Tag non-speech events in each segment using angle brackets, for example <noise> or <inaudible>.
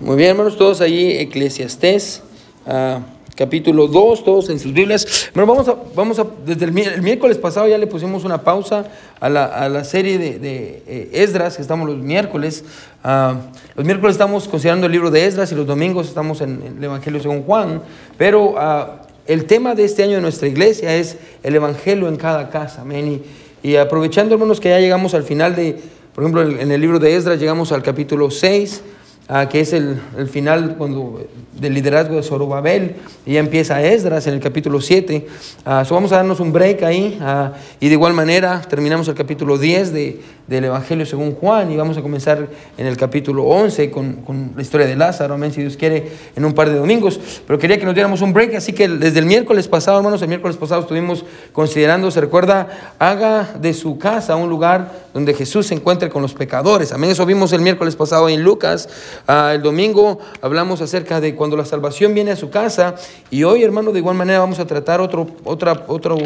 Muy bien, hermanos, todos allí, Eclesiastés, ah, capítulo 2, todos en sus Biblias. Bueno, vamos a, vamos a desde el, el miércoles pasado ya le pusimos una pausa a la, a la serie de, de eh, Esdras, que estamos los miércoles. Ah, los miércoles estamos considerando el libro de Esdras y los domingos estamos en, en el Evangelio según Juan, pero ah, el tema de este año de nuestra iglesia es el Evangelio en cada casa, amén. Y, y aprovechando, hermanos, que ya llegamos al final de, por ejemplo, en el libro de Esdras llegamos al capítulo 6, Ah, que es el, el, final cuando, del liderazgo de Zorobabel, y ya empieza Esdras en el capítulo 7. Uh, so vamos a darnos un break ahí, uh, y de igual manera terminamos el capítulo 10 de, del Evangelio según Juan, y vamos a comenzar en el capítulo 11 con, con la historia de Lázaro, amén, si Dios quiere, en un par de domingos. Pero quería que nos diéramos un break, así que desde el miércoles pasado, hermanos, el miércoles pasado estuvimos considerando, se recuerda, haga de su casa un lugar donde Jesús se encuentre con los pecadores. Amén, eso vimos el miércoles pasado en Lucas. Uh, el domingo hablamos acerca de cuando la salvación viene a su casa y hoy, hermano, de igual manera vamos a tratar otro, otra, otro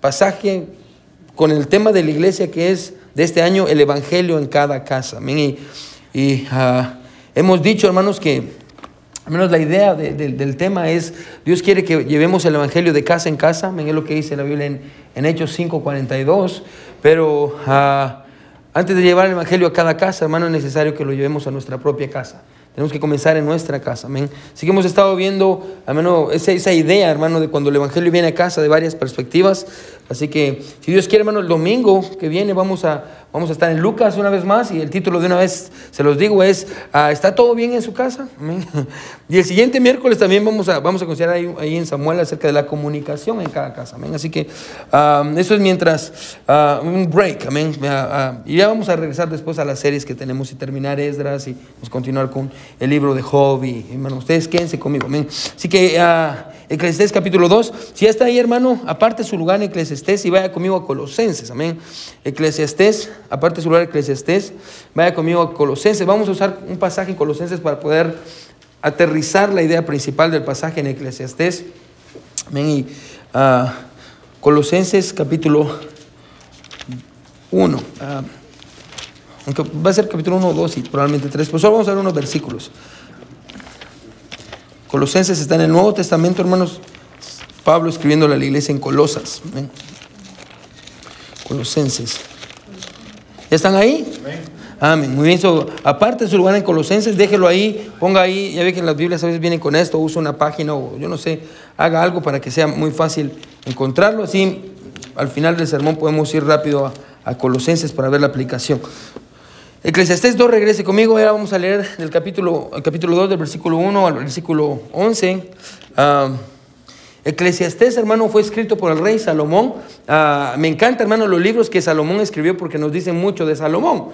pasaje con el tema de la iglesia que es de este año el Evangelio en cada casa. Y, uh, hemos dicho, hermanos, que al menos la idea de, de, del tema es, Dios quiere que llevemos el Evangelio de casa en casa, es lo que dice la Biblia en, en Hechos 5.42, pero... Uh, antes de llevar el Evangelio a cada casa, hermano, es necesario que lo llevemos a nuestra propia casa. Tenemos que comenzar en nuestra casa, amén. Así que hemos estado viendo, menos, esa, esa, idea, hermano, de cuando el Evangelio viene a casa de varias perspectivas. Así que, si Dios quiere, hermano, el domingo que viene vamos a, vamos a estar en Lucas una vez más y el título de una vez, se los digo, es uh, ¿Está todo bien en su casa? <laughs> Y el siguiente miércoles también vamos a, vamos a considerar ahí, ahí en Samuel acerca de la comunicación en cada casa, amén. Así que uh, eso es mientras uh, un break, amén. y ya vamos a regresar después a las series que tenemos y terminar Esdras y pues, continuar con el libro de Job y, hermano, ustedes quédense conmigo, amén. Así que Eclesiastés capítulo 2, si ya está ahí, hermano, aparte su lugar en Eclesiastés y vaya conmigo a Colosenses, amén. Eclesiastés, aparte su lugar en Eclesiastés, vaya conmigo a Colosenses. Vamos a usar un pasaje en Colosenses para poder aterrizar la idea principal del pasaje en Eclesiastés. Amén. Y uh, Colosenses capítulo 1. Uh, aunque va a ser capítulo 1, 2 y probablemente 3, pues solo vamos a ver unos versículos. Colosenses está en el Nuevo Testamento, hermanos. Pablo escribiendo a la iglesia en Colosas. Colosenses. ¿Ya están ahí? Amén. Amén. Muy bien. So, aparte de su lugar en Colosenses, déjelo ahí, ponga ahí. Ya ve que en las Biblias a veces vienen con esto, usa una página o yo no sé, haga algo para que sea muy fácil encontrarlo. Así, al final del sermón podemos ir rápido a, a Colosenses para ver la aplicación. Eclesiastés 2, regrese conmigo, ahora vamos a leer del capítulo, el capítulo 2, del versículo 1 al versículo 11. Uh, Eclesiastés, hermano, fue escrito por el rey Salomón. Uh, me encanta, hermano, los libros que Salomón escribió porque nos dicen mucho de Salomón.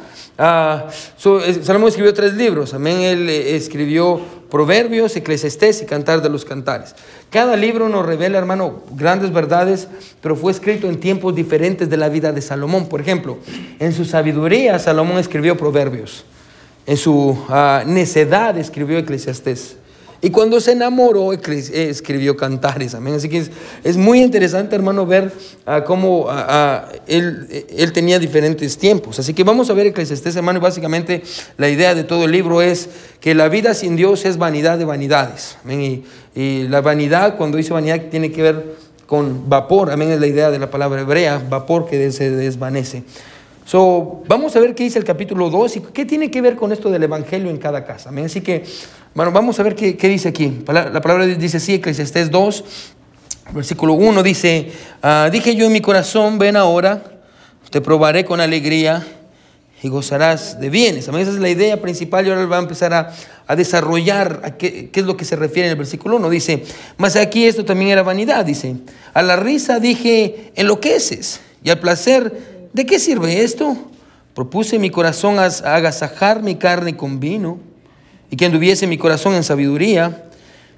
So, Salomón escribió tres libros. Amén. Él eh, escribió Proverbios, Eclesiastés y Cantar de los Cantares. Cada libro nos revela, hermano, grandes verdades, pero fue escrito en tiempos diferentes de la vida de Salomón. Por ejemplo, en su sabiduría, Salomón escribió Proverbios. En su uh, necedad escribió Eclesiastés. Y cuando se enamoró, escribió cantares. Amén. Así que es, muy interesante, hermano, ver uh, cómo uh, uh, él, él, tenía diferentes tiempos. Así que vamos a ver Eclesiastés, hermano. Y básicamente la idea de todo el libro es que la vida sin Dios es vanidad de vanidades. Amén. Y, y la vanidad, cuando dice vanidad, tiene que ver con vapor. Amén. Es la idea de la palabra hebrea, vapor que se desvanece. So, vamos a ver qué dice el capítulo 2 y qué tiene que ver con esto del evangelio en cada casa. Amén. Así que, bueno, vamos a ver qué, qué dice aquí. La palabra dice así, Eclesiastés 2, versículo 1 dice, ah, dije yo en mi corazón, ven ahora, te probaré con alegría y gozarás de bienes. Amén. Esa es la idea principal y ahora va a empezar a, a desarrollar qué, qué, es lo que se refiere en el versículo 1. Dice, mas aquí esto también era vanidad. Dice, a la risa dije, enloqueces y al placer ¿De qué sirve esto? Propuse mi corazón a agasajar mi carne con vino y que anduviese mi corazón en sabiduría,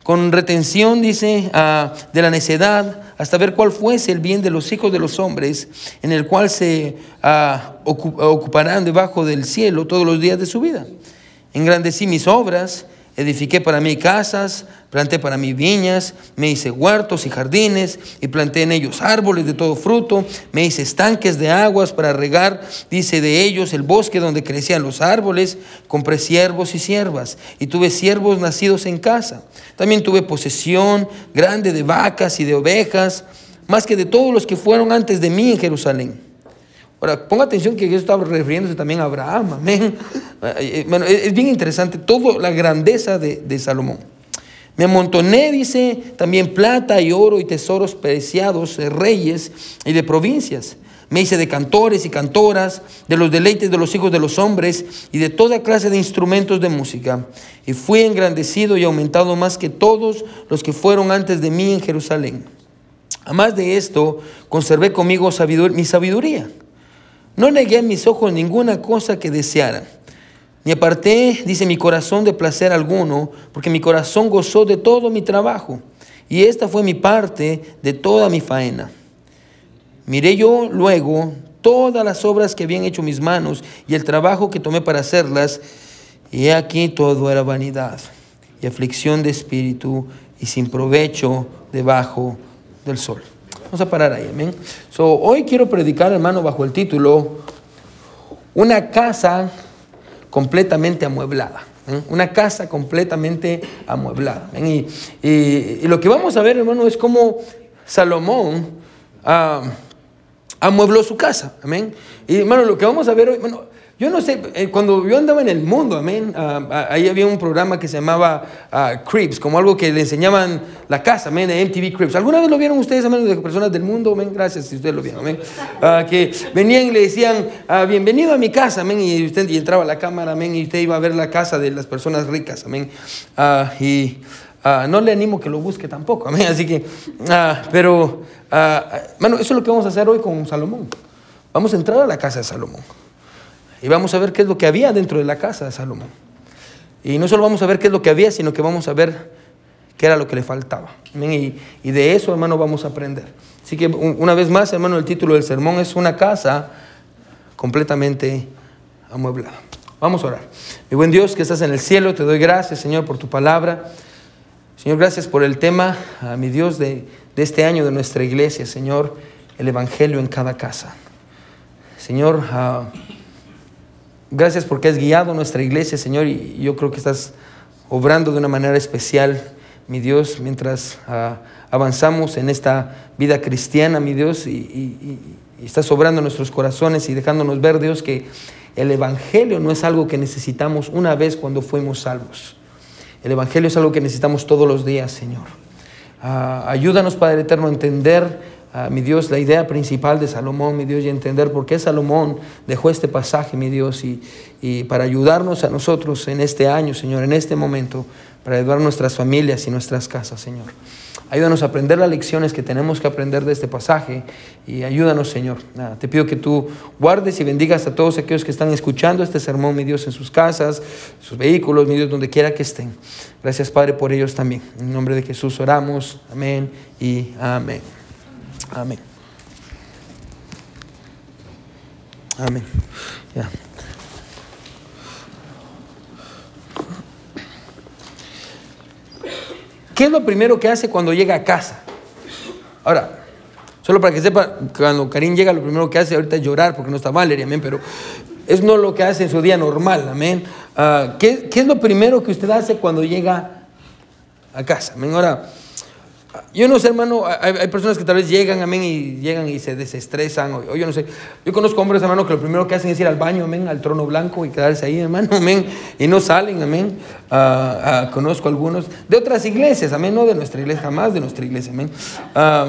con retención, dice, uh, de la necedad, hasta ver cuál fuese el bien de los hijos de los hombres, en el cual se uh, ocuparán debajo del cielo todos los días de su vida. Engrandecí mis obras Edifiqué para mí casas, planté para mí viñas, me hice huertos y jardines y planté en ellos árboles de todo fruto, me hice estanques de aguas para regar, dice de ellos el bosque donde crecían los árboles, compré siervos y siervas y tuve siervos nacidos en casa. También tuve posesión grande de vacas y de ovejas, más que de todos los que fueron antes de mí en Jerusalén. Ahora, ponga atención que yo estaba refiriéndose también a Abraham, amén. Eh, bueno, es bien interesante toda la grandeza de, Salomón. Me amontoné, dice, también plata y oro y tesoros preciados de reyes y de provincias. Me hice de cantores y cantoras, de los deleites de los hijos de los hombres y de toda clase de instrumentos de música. Y fui engrandecido y aumentado más que todos los que fueron antes de mí en Jerusalén. Además de esto, conservé conmigo mi sabiduría no negué a mis ojos ninguna cosa que deseara, ni aparté, dice mi corazón, de placer alguno, porque mi corazón gozó de todo mi trabajo, y esta fue mi parte de toda mi faena. Miré yo luego todas las obras que habían hecho mis manos y el trabajo que tomé para hacerlas, y aquí todo era vanidad y aflicción de espíritu y sin provecho debajo del sol. Vamos a parar ahí, amén. Hoy quiero predicar, hermano, bajo el título Una casa completamente amueblada. Una casa completamente amueblada. Y, lo que vamos a ver, hermano, es cómo Salomón ah, amuebló su casa. Y, hermano, lo que vamos a ver hoy, bueno, yo no sé, eh, cuando yo andaba en el mundo, amén, ah, ah, ahí había un programa que se llamaba uh, Cribs, como algo que le enseñaban la casa, amén, MTV Cribs. ¿Alguna vez lo vieron ustedes, amén, de personas del mundo? Amén, gracias si ustedes lo vieron, amén. que venían y le decían, bienvenido a mi casa, amén, y usted y entraba a la cámara, amén, y usted iba a ver la casa de las personas ricas, amén. y no le animo que lo busque tampoco, amén, así que, pero, bueno, eso es lo que vamos a hacer hoy con Salomón. Vamos a entrar a la casa de Salomón. Y vamos a ver qué es lo que había dentro de la casa de Salomón. Y no solo vamos a ver qué es lo que había, sino que vamos a ver qué era lo que le faltaba. Y, de eso, hermano, vamos a aprender. Así que una vez más, hermano, el título del sermón es una casa completamente amueblada. Vamos a orar. Mi buen Dios que estás en el cielo, te doy gracias, Señor, por tu palabra. Señor, gracias por el tema, a mi Dios, de, de este año de nuestra iglesia, Señor, el Evangelio en cada casa. Señor, uh, Gracias porque has guiado nuestra iglesia, Señor, y yo creo que estás obrando de una manera especial, mi Dios, mientras ah, avanzamos en esta vida cristiana, mi Dios, y, estás obrando nuestros corazones y dejándonos ver, Dios, que el Evangelio no es algo que necesitamos una vez cuando fuimos salvos. El Evangelio es algo que necesitamos todos los días, Señor. Ah, ayúdanos, Padre Eterno, a entender Ah, mi Dios, la idea principal de Salomón, mi Dios, y entender por qué Salomón dejó este pasaje, mi Dios, y, y para ayudarnos a nosotros en este año, Señor, en este momento, para ayudar a nuestras familias y nuestras casas, Señor. Ayúdanos a aprender las lecciones que tenemos que aprender de este pasaje y ayúdanos, Señor. Ah, te pido que tú guardes y bendigas a todos aquellos que están escuchando este sermón, mi Dios, en sus casas, sus vehículos, mi Dios, donde quiera que estén. Gracias, Padre, por ellos también. En nombre de Jesús oramos. Amén y amén. Amén. Amén. Ya. ¿Qué es lo primero que hace cuando llega a casa? Ahora, solo para que sepa, cuando Karim llega, lo primero que hace ahorita es llorar porque no está Valeria, amén, pero es no lo que hace en su día normal, amén. Ah, ¿qué, ¿qué, es lo primero que usted hace cuando llega a casa? Amén. Ahora, yo no sé, hermano, hay, personas que tal vez llegan, amén, y llegan y se desestresan, o, yo no sé. Yo conozco hombres, hermano, que lo primero que hacen es ir al baño, amén, al trono blanco y quedarse ahí, hermano, <laughs> amén, y no salen, amén. Ah, ah, conozco algunos de otras iglesias, amén, no de nuestra iglesia, jamás de nuestra iglesia, amén. Ah,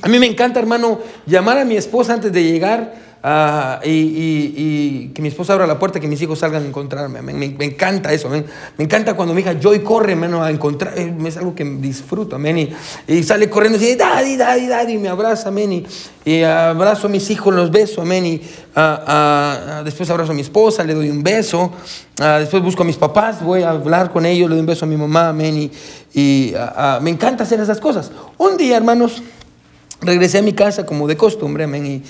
a mí me encanta, hermano, llamar a mi esposa antes de llegar Ah, y, que mi esposa abra la puerta, que mis hijos salgan a encontrarme. Me, me, encanta eso. Me encanta cuando mi hija Joy corre a encontrar. Eh, es algo que disfruto. Amén. Y, sale corriendo y dice, daddy, daddy, daddy. Y me abraza. Amén. Y, abrazo a mis hijos, los beso. Amén. Y ah, ah, después abrazo a mi esposa, le doy un beso. después busco a mis papás, voy a hablar con ellos, le doy un beso a mi mamá. Amén. Y, me encanta hacer esas cosas. Un día, hermanos, regresé a mi casa como de costumbre. Amén. Y,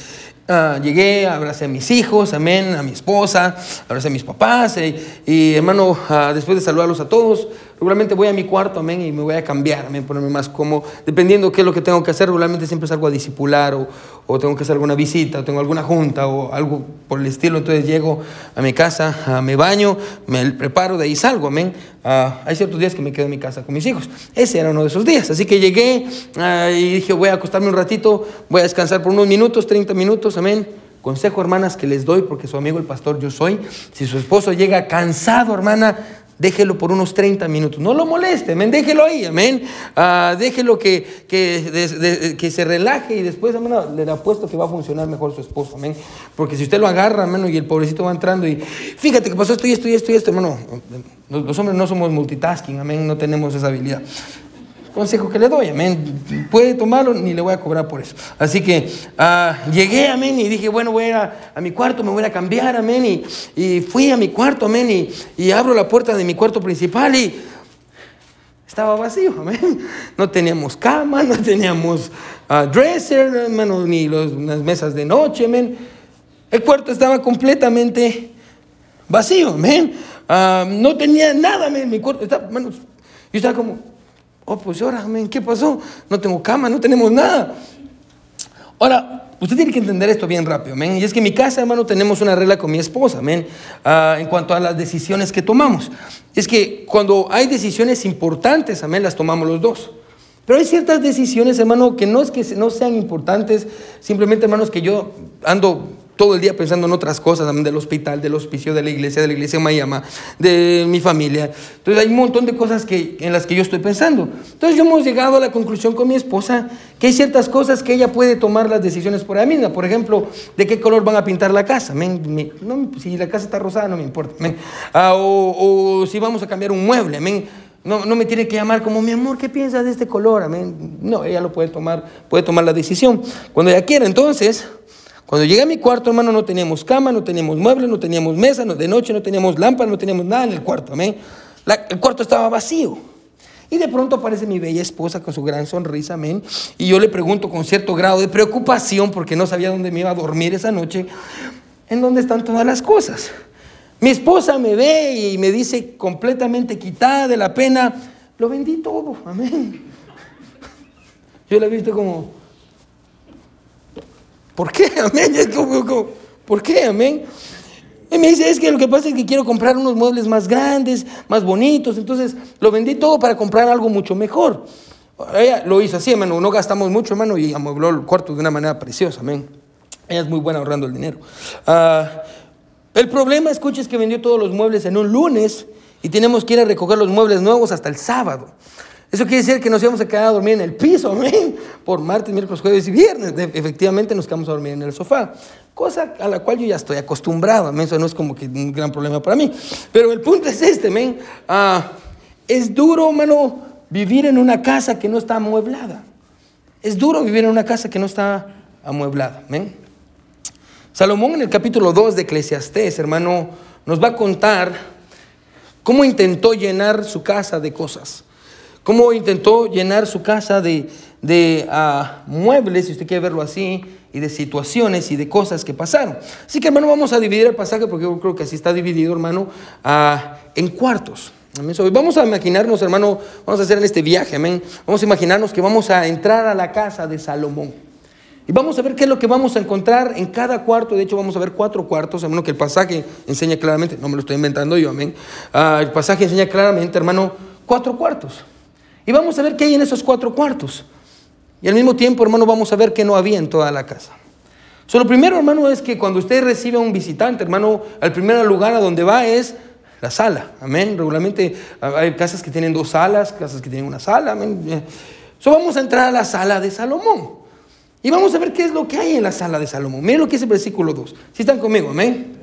Ah, llegué, abracé a mis hijos, amén, a mi esposa, abracé a mis papás. eh, y hermano, ah, después de saludarlos a todos, regularmente voy a mi cuarto, amén, y me voy a cambiar, amén, ponerme más cómodo. Dependiendo qué es lo que tengo que hacer, regularmente siempre salgo a discipular o, o tengo que hacer alguna visita, o tengo alguna junta o algo por el estilo. Entonces llego a mi casa, me baño, me preparo, de ahí salgo, amén. Ah, hay ciertos días que me quedo en mi casa con mis hijos. Ese era uno de esos días. Así que llegué ah, y dije, voy a acostarme un ratito, voy a descansar por unos minutos, 30 minutos, amén. Consejo, hermanas, que les doy, porque su amigo el pastor yo soy. Si su esposo llega cansado, hermana, déjelo por unos 30 minutos. No lo moleste, amén. Déjelo ahí, amén. Ah, déjelo que, que, que se relaje y después, hermano, le apuesto que va a funcionar mejor su esposo, amén. Porque si usted lo agarra, hermano, y el pobrecito va entrando y fíjate que pasó esto y esto y esto y esto, hermano. Los, los hombres no somos multitasking, amén. No tenemos esa habilidad consejo que le doy, amén. Puede tomarlo, ni le voy a cobrar por eso. Así que ah, llegué, amén, y dije, bueno, voy a a, mi cuarto, me voy a cambiar, amén. Y, y fui a mi cuarto, amén, y, y abro la puerta de mi cuarto principal y estaba vacío, amén. No teníamos cama, no teníamos ah, dresser, hermano, ni los- las mesas de noche, amén. El cuarto estaba completamente vacío, amén. Ah, no tenía nada, amén. Mi cuarto estaba, hermanos, yo estaba como, oh, pues ahora, amén, ¿qué pasó? No tengo cama, no tenemos nada. Ahora, usted tiene que entender esto bien rápido, amén. Y es que en mi casa, hermano, tenemos una regla con mi esposa, amén, ah, en cuanto a las decisiones que tomamos. Es que cuando hay decisiones importantes, amén, las tomamos los dos. Pero hay ciertas decisiones, hermano, que no es que no sean importantes, simplemente, hermanos, que yo ando todo el día pensando en otras cosas, del hospital, del hospicio, de la iglesia, de la iglesia Miami, de mi familia. Entonces hay un montón de cosas que, en las que yo estoy pensando. Entonces yo hemos llegado a la conclusión con mi esposa que hay ciertas cosas que ella puede tomar las decisiones por ella misma. Por ejemplo, de qué color van a pintar la casa. amén. Me- no, si la casa está rosada no me importa. Ah, o, si vamos a cambiar un mueble. no me tiene que llamar como, mi amor, ¿qué piensas de este color? Amén. No, ella lo puede tomar, puede tomar la decisión cuando ella quiera. Entonces, cuando llegué a mi cuarto, hermano, no teníamos cama, no teníamos muebles, no teníamos mesa, no- de noche no teníamos lámpara, no teníamos nada en el cuarto, amén. La- el cuarto estaba vacío. Y de pronto aparece mi bella esposa con su gran sonrisa, amén. Y yo le pregunto con cierto grado de preocupación, porque no sabía dónde me iba a dormir esa noche, ¿en dónde están todas las cosas? Mi esposa me ve y me dice completamente quitada de la pena, lo vendí todo, amén. Yo la he visto como, ¿Por qué? <laughs> Amén. ¿Por qué? Amén. Y me dice, es que lo que pasa es que quiero comprar unos muebles más grandes, más bonitos. Entonces lo vendí todo para comprar algo mucho mejor. Ella lo hizo así, hermano. No gastamos mucho, hermano, y amuebló el cuarto de una manera preciosa. Amén. Ella es muy buena ahorrando el dinero. Ah, el problema, escucha, es que vendió todos los muebles en un lunes y tenemos que ir a recoger los muebles nuevos hasta el sábado. Eso quiere decir que nos íbamos a quedar a dormir en el piso, <laughs> amén, por martes, miércoles, jueves y viernes. Efectivamente nos quedamos a dormir en el sofá, cosa a la cual yo ya estoy acostumbrado, amén, eso no es como que un gran problema para mí. Pero el punto es este, amén, Ah, es duro, mano, vivir en una casa que no está amueblada. Es duro vivir en una casa que no está amueblada, amén. Salomón en el capítulo 2 de Eclesiastés, hermano, nos va a contar cómo intentó llenar su casa de cosas, cómo intentó llenar su casa de, de ah, muebles, si usted quiere verlo así, y de situaciones y de cosas que pasaron. Así que, hermano, vamos a dividir el pasaje, porque yo creo que así está dividido, hermano, ah, en cuartos. Vamos a imaginarnos, hermano, vamos a hacer en este viaje, amén. Vamos a imaginarnos que vamos a entrar a la casa de Salomón. Y vamos a ver qué es lo que vamos a encontrar en cada cuarto. De hecho, vamos a ver cuatro cuartos, hermano, que el pasaje enseña claramente. No me lo estoy inventando yo, amén. Ah, el pasaje enseña claramente, hermano, cuatro cuartos. Y vamos a ver qué hay en esos cuatro cuartos. Y al mismo tiempo, hermano, vamos a ver qué no había en toda la casa. So, lo primero, hermano, es que cuando usted recibe a un visitante, hermano, al primer lugar a donde va es la sala. Amén. Regularmente ah, hay casas que tienen dos salas, casas que tienen una sala. Amén. Eh, So, vamos a entrar a la sala de Salomón. Y vamos a ver qué es lo que hay en la sala de Salomón. Miren lo que es el versículo 2. Si están conmigo, amén.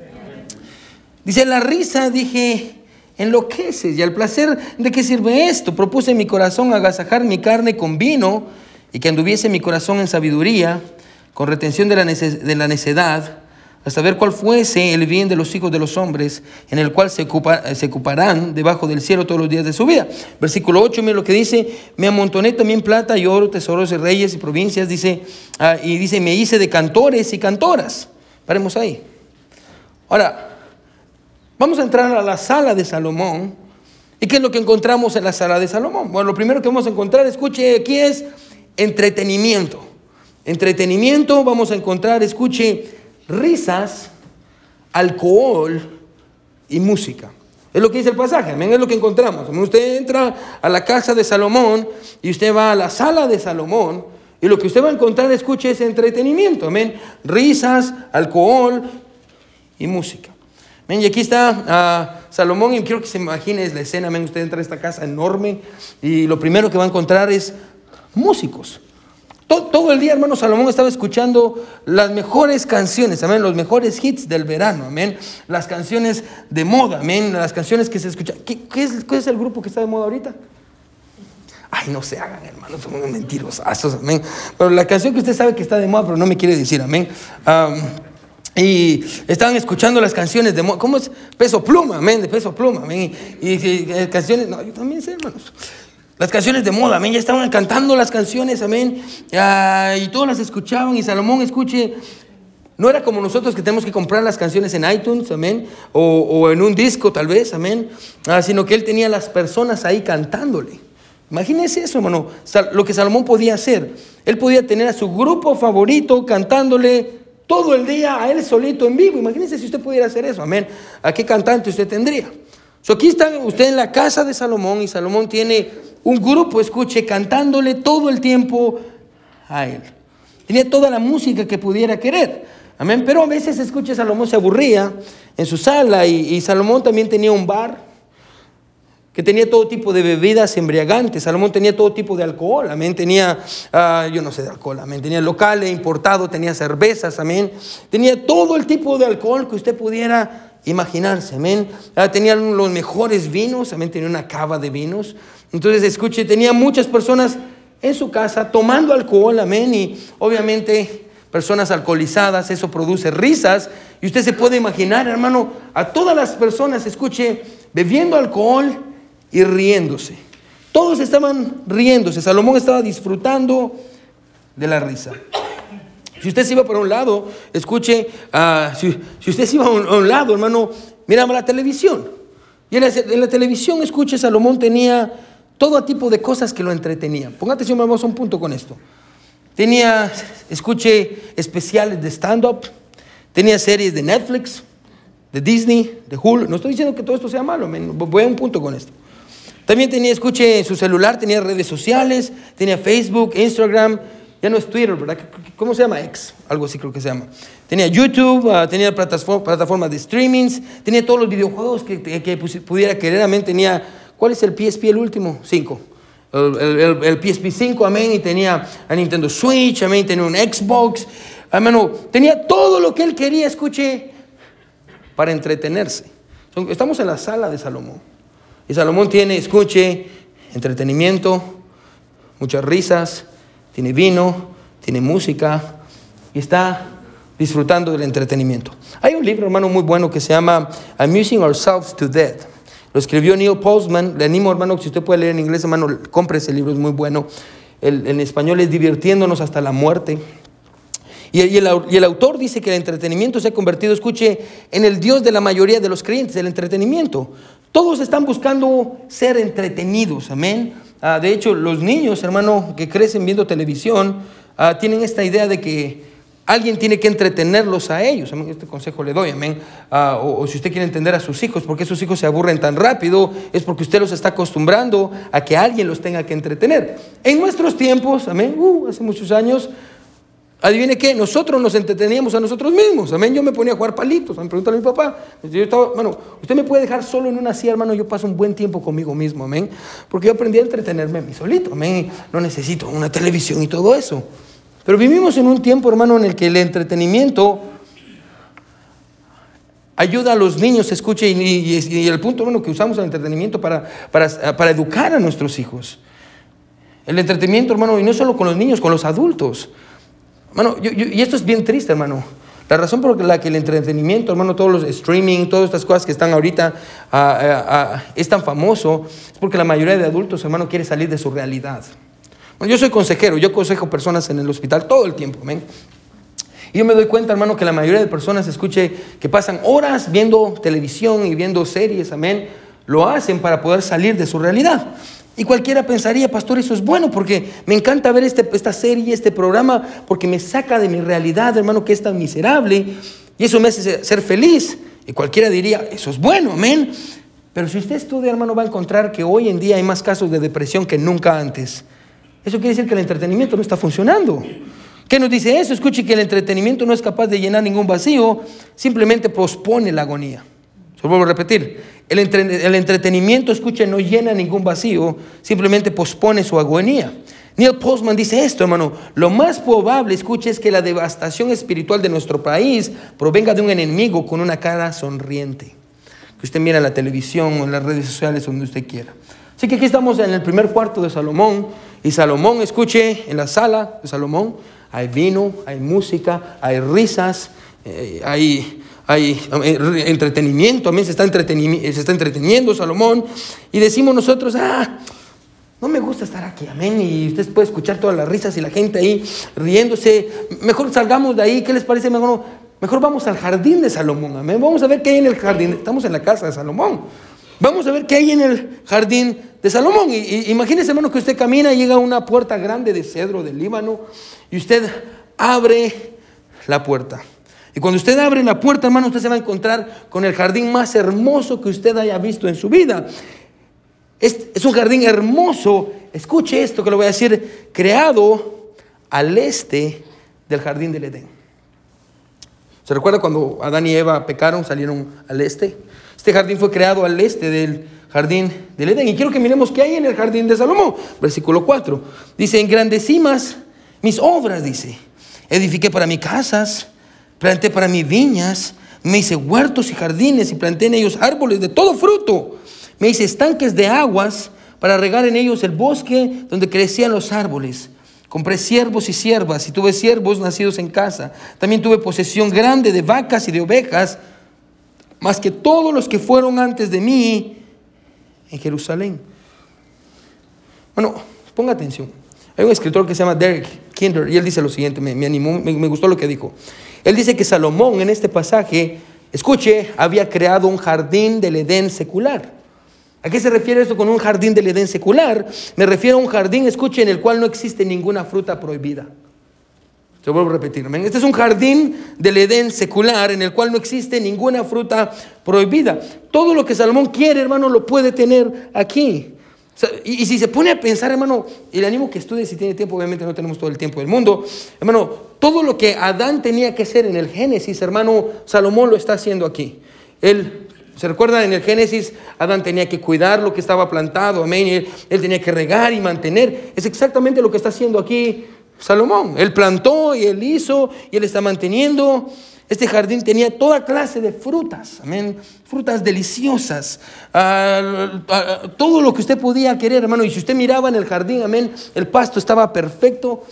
Dice, la risa, dije, enloqueces. Y al placer, ¿de qué sirve esto? Propuse en mi corazón agasajar mi carne con vino y que anduviese mi corazón en sabiduría, con retención de la, necedad, hasta ver cuál fuese el bien de los hijos de los hombres, en el cual se, ocupa, se ocuparán debajo del cielo todos los días de su vida. Versículo 8, mira lo que dice, me amontoné también plata y oro, tesoros de reyes y provincias, dice, ah, y dice, me hice de cantores y cantoras. Paremos ahí. Ahora, vamos a entrar a la sala de Salomón. ¿Y qué es lo que encontramos en la sala de Salomón? Bueno, lo primero que vamos a encontrar, escuche, aquí es entretenimiento. Entretenimiento vamos a encontrar, escuche, risas, alcohol y música. Es lo que dice el pasaje, amén, es lo que encontramos. Usted entra a la casa de Salomón y usted va a la sala de Salomón y lo que usted va a encontrar, escuche, es entretenimiento, amén. Risas, alcohol y música. Y aquí está ah, Salomón y quiero que se imagine la escena. Usted entra a esta casa enorme y lo primero que va a encontrar es músicos. Todo, el día, hermano Salomón estaba escuchando las mejores canciones, amén, los mejores hits del verano, amén, las canciones de moda, amén, las canciones que se escuchan. ¿Qué, es, es, el grupo que está de moda ahorita? Ay, no se hagan, hermano, son mentirosos, amén. Pero la canción que usted sabe que está de moda, pero no me quiere decir, amén. Y estaban escuchando las canciones de ¿cómo es? Peso pluma, amén, de peso pluma, amén. Y, eh, canciones, no, yo también sé, hermanos. Las canciones de moda, amén. Ya estaban cantando las canciones, amén. y todos las escuchaban. Y Salomón, escuche, no era como nosotros que tenemos que comprar las canciones en iTunes, amén. O, en un disco, tal vez, amén. Ah, sino que él tenía las personas ahí cantándole. Imagínense eso, hermano. Lo que Salomón podía hacer. Él podía tener a su grupo favorito cantándole todo el día a él solito en vivo. Imagínense si usted pudiera hacer eso, amén. ¿A qué cantante usted tendría? So, aquí está usted en la casa de Salomón y Salomón tiene un grupo, escuche, cantándole todo el tiempo a él. Tenía toda la música que pudiera querer. Amén. Pero a veces, escuche, Salomón se aburría en su sala y, Salomón también tenía un bar que tenía todo tipo de bebidas embriagantes. Salomón tenía todo tipo de alcohol, amén. Tenía, ah, yo no sé de alcohol, amén. Tenía locales importado, tenía cervezas, amén. Tenía todo el tipo de alcohol que usted pudiera imaginarse, amén. Ah, tenía los mejores vinos, amén. Tenía una cava de vinos. Entonces, escuche, tenía muchas personas en su casa tomando alcohol, amén, y obviamente personas alcoholizadas, eso produce risas, y usted se puede imaginar, hermano, a todas las personas, escuche, bebiendo alcohol y riéndose. Todos estaban riéndose, Salomón estaba disfrutando de la risa. Si usted se iba por un lado, escuche, ah, si, usted se iba a un, lado, hermano, miraba la televisión. Y en la, en televisión, escuche, Salomón tenía todo tipo de cosas que lo entretenían. Ponga atención, vamos a un punto con esto. Tenía, escuche, especiales de stand-up, tenía series de Netflix, de Disney, de Hulu. No estoy diciendo que todo esto sea malo, voy a un punto con esto. También tenía, escuche, su celular, tenía redes sociales, tenía Facebook, Instagram, ya no es Twitter, ¿verdad? ¿Cómo se llama? X, algo así creo que se llama. Tenía YouTube, ah, tenía plataformas de streamings, tenía todos los videojuegos que, pudiera querer, amén, tenía ¿Cuál es el PSP el último? 5. El, PSP 5, amén, y tenía a Nintendo Switch, amén, tenía un Xbox, amén, tenía todo lo que él quería, escuche, para entretenerse. Estamos en la sala de Salomón. Y Salomón tiene, escuche, entretenimiento, muchas risas, tiene vino, tiene música y está disfrutando del entretenimiento. Hay un libro, hermano, muy bueno que se llama Amusing Ourselves to Death. Lo escribió Neil Postman. Le animo, hermano, si usted puede leer en inglés, hermano, compre ese libro, es muy bueno. en español es Divirtiéndonos hasta la muerte. Y el, y el, autor dice que el entretenimiento se ha convertido, escuche, en el Dios de la mayoría de los creyentes, el entretenimiento. Todos están buscando ser entretenidos, amén. Ah, de hecho, los niños, hermano, que crecen viendo televisión, ah, tienen esta idea de que Alguien tiene que entretenerlos a ellos. Este consejo le doy, amén. Ah, o, si usted quiere entender a sus hijos, porque sus hijos se aburren tan rápido, es porque usted los está acostumbrando a que alguien los tenga que entretener. En nuestros tiempos, amén, uh, hace muchos años, adivine qué, nosotros nos entreteníamos a nosotros mismos, amén. Yo me ponía a jugar palitos, me preguntaba a mi papá. Yo estaba, bueno, usted me puede dejar solo en una silla, hermano, yo paso un buen tiempo conmigo mismo, amén. Porque yo aprendí a entretenerme a mí solito, amén. No necesito una televisión y todo eso. Pero vivimos en un tiempo, hermano, en el que el entretenimiento ayuda a los niños, escuche, y, el punto, bueno, que usamos el entretenimiento para, para, educar a nuestros hijos. El entretenimiento, hermano, y no solo con los niños, con los adultos. Hermano, y esto es bien triste, hermano. La razón por la que el entretenimiento, hermano, todos los streaming, todas estas cosas que están ahorita, ah, ah, ah, es tan famoso, es porque la mayoría de adultos, hermano, quiere salir de su realidad. Bueno, yo soy consejero, yo consejo personas en el hospital todo el tiempo, amén. Y yo me doy cuenta, hermano, que la mayoría de personas escuche que pasan horas viendo televisión y viendo series, amén, lo hacen para poder salir de su realidad. Y cualquiera pensaría, pastor, eso es bueno porque me encanta ver este, esta serie, este programa, porque me saca de mi realidad, hermano, que es tan miserable, y eso me hace ser feliz. Y cualquiera diría, eso es bueno, amén. Pero si usted estudia, hermano, va a encontrar que hoy en día hay más casos de depresión que nunca antes. Eso quiere decir que el entretenimiento no está funcionando. ¿Qué nos dice eso? Escuche que el entretenimiento no es capaz de llenar ningún vacío, simplemente pospone la agonía. Se vuelvo a repetir. El, entretenimiento, escuche, no llena ningún vacío, simplemente pospone su agonía. Neil Postman dice esto, hermano. Lo más probable, escuche, es que la devastación espiritual de nuestro país provenga de un enemigo con una cara sonriente. Que usted mira en la televisión o en las redes sociales, donde usted quiera. Así que aquí estamos en el primer cuarto de Salomón. Y Salomón, escuche, en la sala de Salomón hay vino, hay música, hay risas, eh, hay hay entretenimiento, también se está, está entreteniendo Salomón, y decimos nosotros, ah, no me gusta estar aquí, amén, y usted puede escuchar todas las risas y la gente ahí riéndose, mejor salgamos de ahí, ¿qué les parece? Mejor, mejor vamos al jardín de Salomón, amén, vamos a ver qué hay en el jardín, estamos en la casa de Salomón, vamos a ver qué hay en el jardín de Salomón, y, imagínese, hermano, que usted camina y llega a una puerta grande de cedro del Líbano, y usted abre la puerta. Y cuando usted abre la puerta, hermano, usted se va a encontrar con el jardín más hermoso que usted haya visto en su vida. Es, un jardín hermoso, escuche esto que le voy a decir, creado al este del jardín del Edén. ¿Se recuerda cuando Adán y Eva pecaron, salieron al este? Este jardín fue creado al este del jardín del Edén. Y quiero que miremos qué hay en el jardín de Salomón. Versículo 4. Dice, engrandecí más mis obras, dice. Edifiqué para mí casas planté para mí viñas, me hice huertos y jardines y planté en ellos árboles de todo fruto. Me hice estanques de aguas para regar en ellos el bosque donde crecían los árboles. Compré siervos y siervas y tuve siervos nacidos en casa. También tuve posesión grande de vacas y de ovejas, más que todos los que fueron antes de mí en Jerusalén. Bueno, ponga atención. Hay un escritor que se llama Derek Kinder y él dice lo siguiente, me, animó, me gustó lo que dijo. Él dice que Salomón en este pasaje, escuche, había creado un jardín del Edén secular. ¿A qué se refiere esto con un jardín del Edén secular? Me refiero a un jardín, escuche, en el cual no existe ninguna fruta prohibida. Se vuelvo a repetir. Este es un jardín del Edén secular en el cual no existe ninguna fruta prohibida. Todo lo que Salomón quiere, hermano, lo puede tener aquí y, si se pone a pensar, hermano, y le animo que estudie si tiene tiempo, obviamente no tenemos todo el tiempo del mundo, hermano, todo lo que Adán tenía que hacer en el Génesis, hermano, Salomón lo está haciendo aquí. Él, ¿se recuerda? En el Génesis, Adán tenía que cuidar lo que estaba plantado, amén, él, él tenía que regar y mantener. Es exactamente lo que está haciendo aquí Salomón. Él plantó y él hizo y él está manteniendo. Este jardín tenía toda clase de frutas, amén, frutas deliciosas, ah, ah, todo lo que usted podía querer, hermano. Y si usted miraba en el jardín, amén, el pasto estaba perfecto.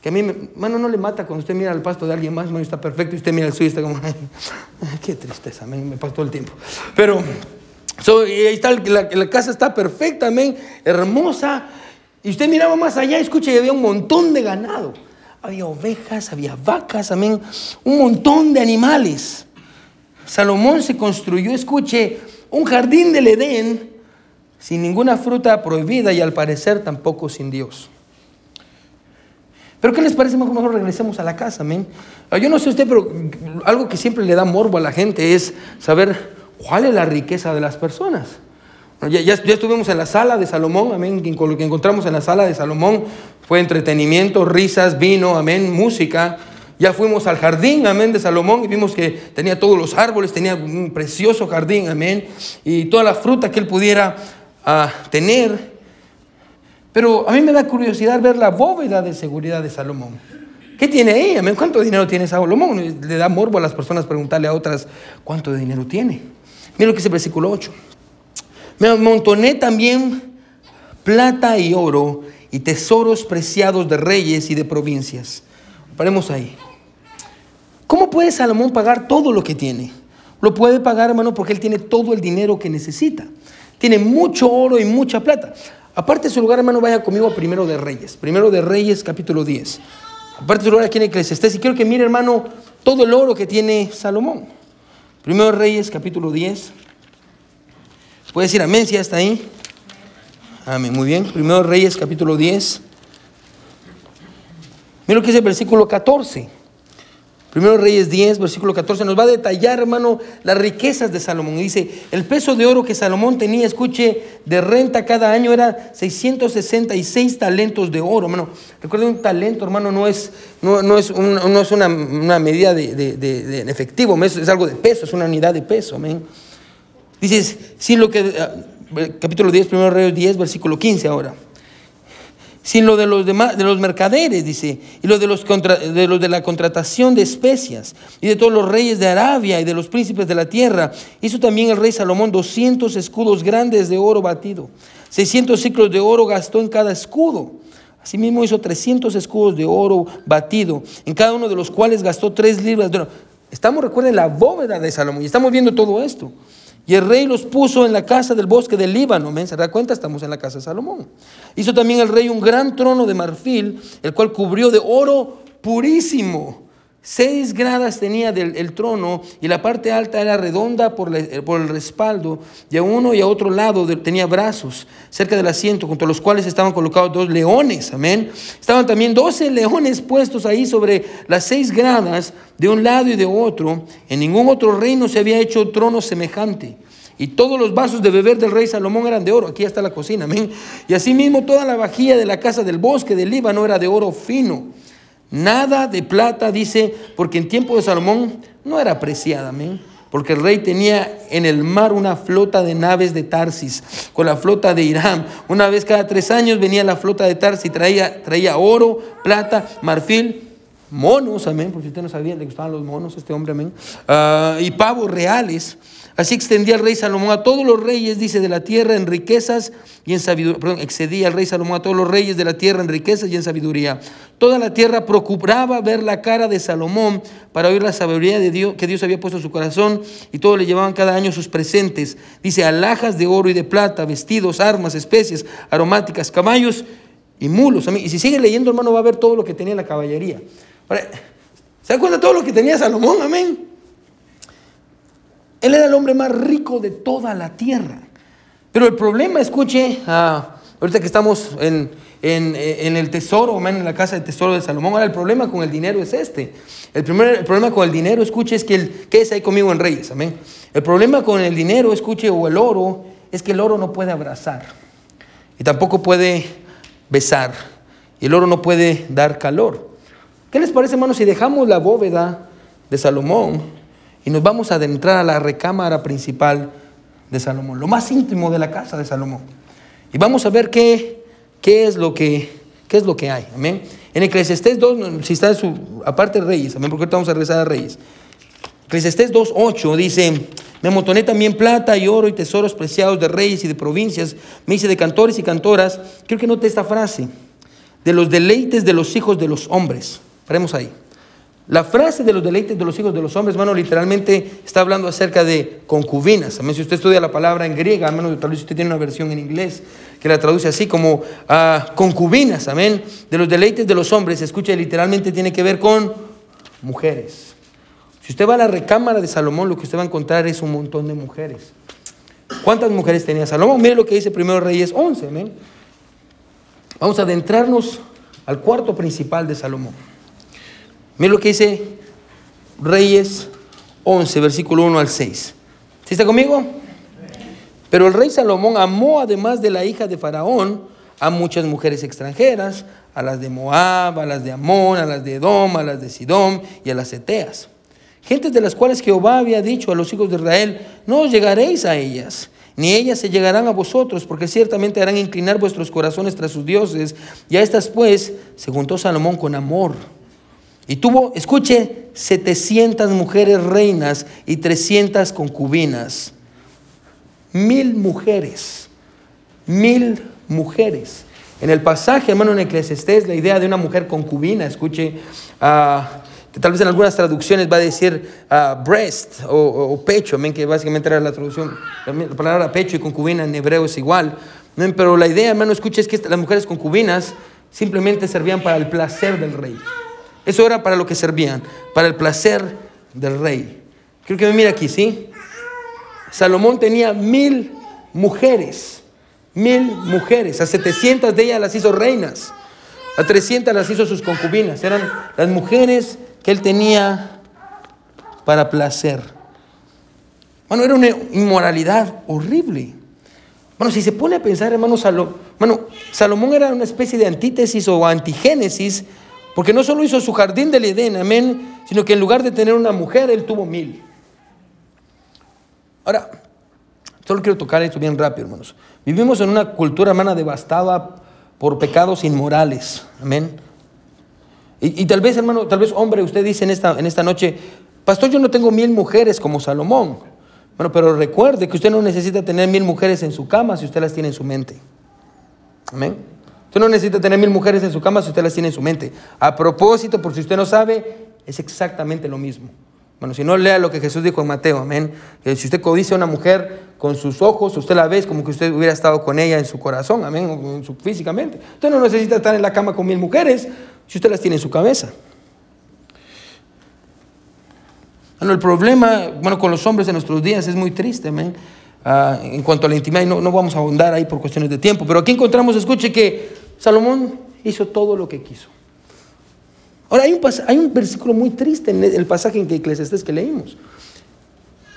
Que a mí, hermano, no le mata cuando usted mira el pasto de alguien más, está perfecto, y usted mira el suyo y está como, qué tristeza, amén, me pasó el tiempo. Pero, ahí está, la, la, casa está perfecta, amén, hermosa. Y usted miraba más allá, escucha, y había un montón de ganado había ovejas, había vacas, amén, un montón de animales. Salomón se construyó, escuche, un jardín del Edén sin ninguna fruta prohibida y al parecer tampoco sin Dios. Pero ¿qué les parece? Mejor, mejor regresemos a la casa, amén. Ah, yo no sé usted, pero algo que siempre le da morbo a la gente es saber cuál es la riqueza de las personas. Ya, ya, estuvimos en la sala de Salomón, amén, con lo que encontramos en la sala de Salomón fue entretenimiento, risas, vino, amén, música. Ya fuimos al jardín, amén, de Salomón y vimos que tenía todos los árboles, tenía un precioso jardín, amén, y toda la fruta que él pudiera ah, tener. Pero a mí me da curiosidad ver la bóveda de seguridad de Salomón. ¿Qué tiene ahí? Amén. ¿Cuánto dinero tiene Salomón? Le da morbo a las personas preguntarle a otras cuánto dinero tiene. Mira lo que dice el versículo 8. Me amontoné también plata y oro y tesoros preciados de reyes y de provincias. Paremos ahí. ¿Cómo puede Salomón pagar todo lo que tiene? Lo puede pagar, hermano, porque él tiene todo el dinero que necesita. Tiene mucho oro y mucha plata. Aparte de su lugar, hermano, vaya conmigo a Primero de Reyes. Primero de Reyes, capítulo 10. Aparte de su lugar aquí en Eclesiastés. Y quiero que mire, hermano, todo el oro que tiene Salomón. Primero de Reyes, capítulo 10. Puede decir amén si ya está ahí. Amén, muy bien. Primero de Reyes, capítulo 10. Mira lo que dice el versículo 14. Primero Reyes 10, versículo 14, nos va a detallar, hermano, las riquezas de Salomón. Y dice, el peso de oro que Salomón tenía, escuche, de renta cada año era 666 talentos de oro, hermano. Recuerden, un talento, hermano, no es, no, es, no es una, medida de, efectivo, es, algo de peso, es una unidad de peso, amén. Dices, sin lo que, capítulo 10, primero Reyes 10, versículo 15 ahora sin lo de los, demás, de los mercaderes, dice, y lo de los, de los de la contratación de especias, y de todos los reyes de Arabia y de los príncipes de la tierra. Hizo también el rey Salomón 200 escudos grandes de oro batido. 600 ciclos de oro gastó en cada escudo. Asimismo hizo 300 escudos de oro batido, en cada uno de los cuales gastó tres libras de oro. Estamos, recuerden, la bóveda de Salomón, y estamos viendo todo esto. Y el rey los puso en la casa del bosque del Líbano. ¿Se da cuenta? Estamos en la casa de Salomón. Hizo también el rey un gran trono de marfil, el cual cubrió de oro purísimo. Seis gradas tenía del, el trono y la parte alta era redonda por, por, el respaldo y a uno y a otro lado tenía brazos cerca del asiento junto a los cuales estaban colocados dos leones, amén. Estaban también doce leones puestos ahí sobre las seis gradas de un lado y de otro. En ningún otro reino se había hecho trono semejante. Y todos los vasos de beber del rey Salomón eran de oro. Aquí está la cocina, amén. Y asimismo toda la vajilla de la casa del bosque del Líbano era de oro fino Nada de plata, dice, porque en tiempo de Salomón no era apreciada, amén. Porque el rey tenía en el mar una flota de naves de Tarsis, con la flota de Irán. Una vez cada tres años venía la flota de Tarsis y traía, traía oro, plata, marfil, monos, amén, porque usted no sabía, le gustaban los monos a este hombre, amén, ah, y pavos reales. Así extendía el rey Salomón a todos los reyes, dice, de la tierra en riquezas y en sabiduría. Perdón, excedía el rey Salomón a todos los reyes de la tierra en riquezas y en sabiduría. Toda la tierra procuraba ver la cara de Salomón para oír la sabiduría de Dios que Dios había puesto en su corazón y todos le llevaban cada año sus presentes. Dice, alhajas de oro y de plata, vestidos, armas, especies, aromáticas, caballos y mulos. Y si sigue leyendo, hermano, va a ver todo lo que tenía la caballería. ¿Se da de todo lo que tenía Salomón? Amén. Él era el hombre más rico de toda la tierra. Pero el problema, escuche, ah, ahorita que estamos en, el tesoro, en la casa del tesoro de Salomón, ahora el problema con el dinero es este. El, primer, problema con el dinero, escuche, es que el, ¿qué es ahí conmigo en Reyes? Amén. El problema con el dinero, escuche, o el oro, es que el oro no puede abrazar. Y tampoco puede besar. Y el oro no puede dar calor. ¿Qué les parece, hermanos, si dejamos la bóveda de Salomón y nos vamos a adentrar a la recámara principal de Salomón, lo más íntimo de la casa de Salomón. Y vamos a ver qué, qué, es, lo que, qué es lo que hay. Amén. En Eclesiastés 2, si está en su, aparte de Reyes, amén, porque ahorita vamos a regresar a Reyes. Eclesiastés 2.8 dice, me amontoné también plata y oro y tesoros preciados de reyes y de provincias, me hice de cantores y cantoras. Quiero que note esta frase, de los deleites de los hijos de los hombres. Paremos ahí. La frase de los deleites de los hijos de los hombres, hermano, literalmente está hablando acerca de concubinas. También si usted estudia la palabra en griega, hermano, tal vez usted tiene una versión en inglés que la traduce así como ah, concubinas, amén. De los deleites de los hombres, escucha, literalmente tiene que ver con mujeres. Si usted va a la recámara de Salomón, lo que usted va a encontrar es un montón de mujeres. ¿Cuántas mujeres tenía Salomón? Mire lo que dice Primero Reyes 11, amén. Vamos a adentrarnos al cuarto principal de Salomón. Mira lo que dice Reyes 11, versículo 1 al 6. ¿Sí está conmigo? Pero el rey Salomón amó, además de la hija de Faraón, a muchas mujeres extranjeras, a las de Moab, a las de Amón, a las de Edom, a las de Sidón y a las Eteas. Gentes de las cuales Jehová había dicho a los hijos de Israel, no os llegaréis a ellas, ni ellas se llegarán a vosotros, porque ciertamente harán inclinar vuestros corazones tras sus dioses. Y a estas pues se juntó Salomón con amor y tuvo, escuche, 700 mujeres reinas y 300 concubinas. Mil mujeres. Mil mujeres. En el pasaje, hermano, en Eclesiastés, la idea de una mujer concubina, escuche, ah, que tal vez en algunas traducciones va a decir ah, breast o, pecho, amén, que básicamente era la traducción, la palabra pecho y concubina en hebreo es igual. Pero la idea, hermano, escucha, es que las mujeres concubinas simplemente servían para el placer del rey. Eso era para lo que servían, para el placer del rey. Quiero que me mire aquí, ¿sí? Salomón tenía mil mujeres, mil mujeres, a 700 de ellas las hizo reinas, a 300 las hizo sus concubinas, eran las mujeres que él tenía para placer. Bueno, era una inmoralidad horrible. Bueno, si se pone a pensar, hermano, bueno, Salomón era una especie de antítesis o antigénesis, porque no solo hizo su jardín del Edén, amén, sino que en lugar de tener una mujer, él tuvo mil. Ahora, solo quiero tocar esto bien rápido, hermanos. Vivimos en una cultura, hermana, devastada por pecados inmorales. Amén. Y, tal vez, hermano, tal vez, hombre, usted dice en esta, en esta noche, pastor, yo no tengo mil mujeres como Salomón. Bueno, pero recuerde que usted no necesita tener mil mujeres en su cama si usted las tiene en su mente. Amén. Usted no necesita tener mil mujeres en su cama si usted las tiene en su mente. A propósito, por si usted no sabe, es exactamente lo mismo. Bueno, si no lea lo que Jesús dijo en Mateo, amén. Que si usted codicia a una mujer con sus ojos, usted la ve como que usted hubiera estado con ella en su corazón, amén, físicamente. Usted no necesita estar en la cama con mil mujeres si usted las tiene en su cabeza. Bueno, el problema, bueno, con los hombres en nuestros días es muy triste, amén. Ah, en cuanto a la intimidad, no, no vamos a ahondar ahí por cuestiones de tiempo, pero aquí encontramos, escuche, que Salomón hizo todo lo que quiso. Ahora, hay un, hay un versículo muy triste en el pasaje en que Eclesiastés que leímos.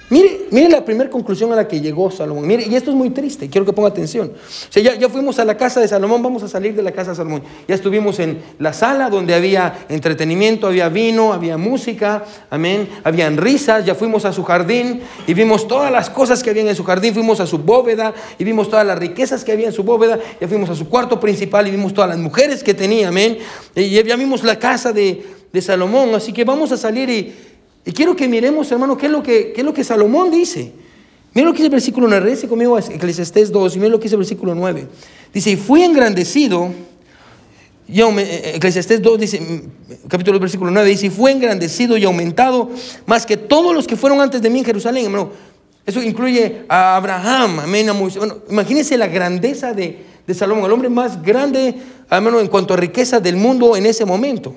Mire, mire la primera conclusión a la que llegó Salomón. Mire, y esto es muy triste, quiero que ponga atención. O sea, ya, ya, fuimos a la casa de Salomón, vamos a salir de la casa de Salomón. Ya estuvimos en la sala donde había entretenimiento, había vino, había música, amén, habían risas. Ya fuimos a su jardín y vimos todas las cosas que había en su jardín. Fuimos a su bóveda y vimos todas las riquezas que había en su bóveda. Ya fuimos a su cuarto principal y vimos todas las mujeres que tenía, amén. Y ya vimos la casa de, de Salomón. Así que vamos a salir y y quiero que miremos, hermano, qué es lo que, es lo que Salomón dice. Mira lo que dice el versículo 9, dice conmigo Eclesiastés 2, y mira lo que dice el versículo 9. Dice, y fui engrandecido, y eh, Eclesiastés 2 dice, mm, capítulo versículo 9, dice, y fue engrandecido y aumentado más que todos los que fueron antes de mí en Jerusalén, hermano. Eso incluye a Abraham, amén, a Moisés. Imagínense la grandeza de, de Salomón, el hombre más grande, hermano, en cuanto a riqueza del mundo en ese momento.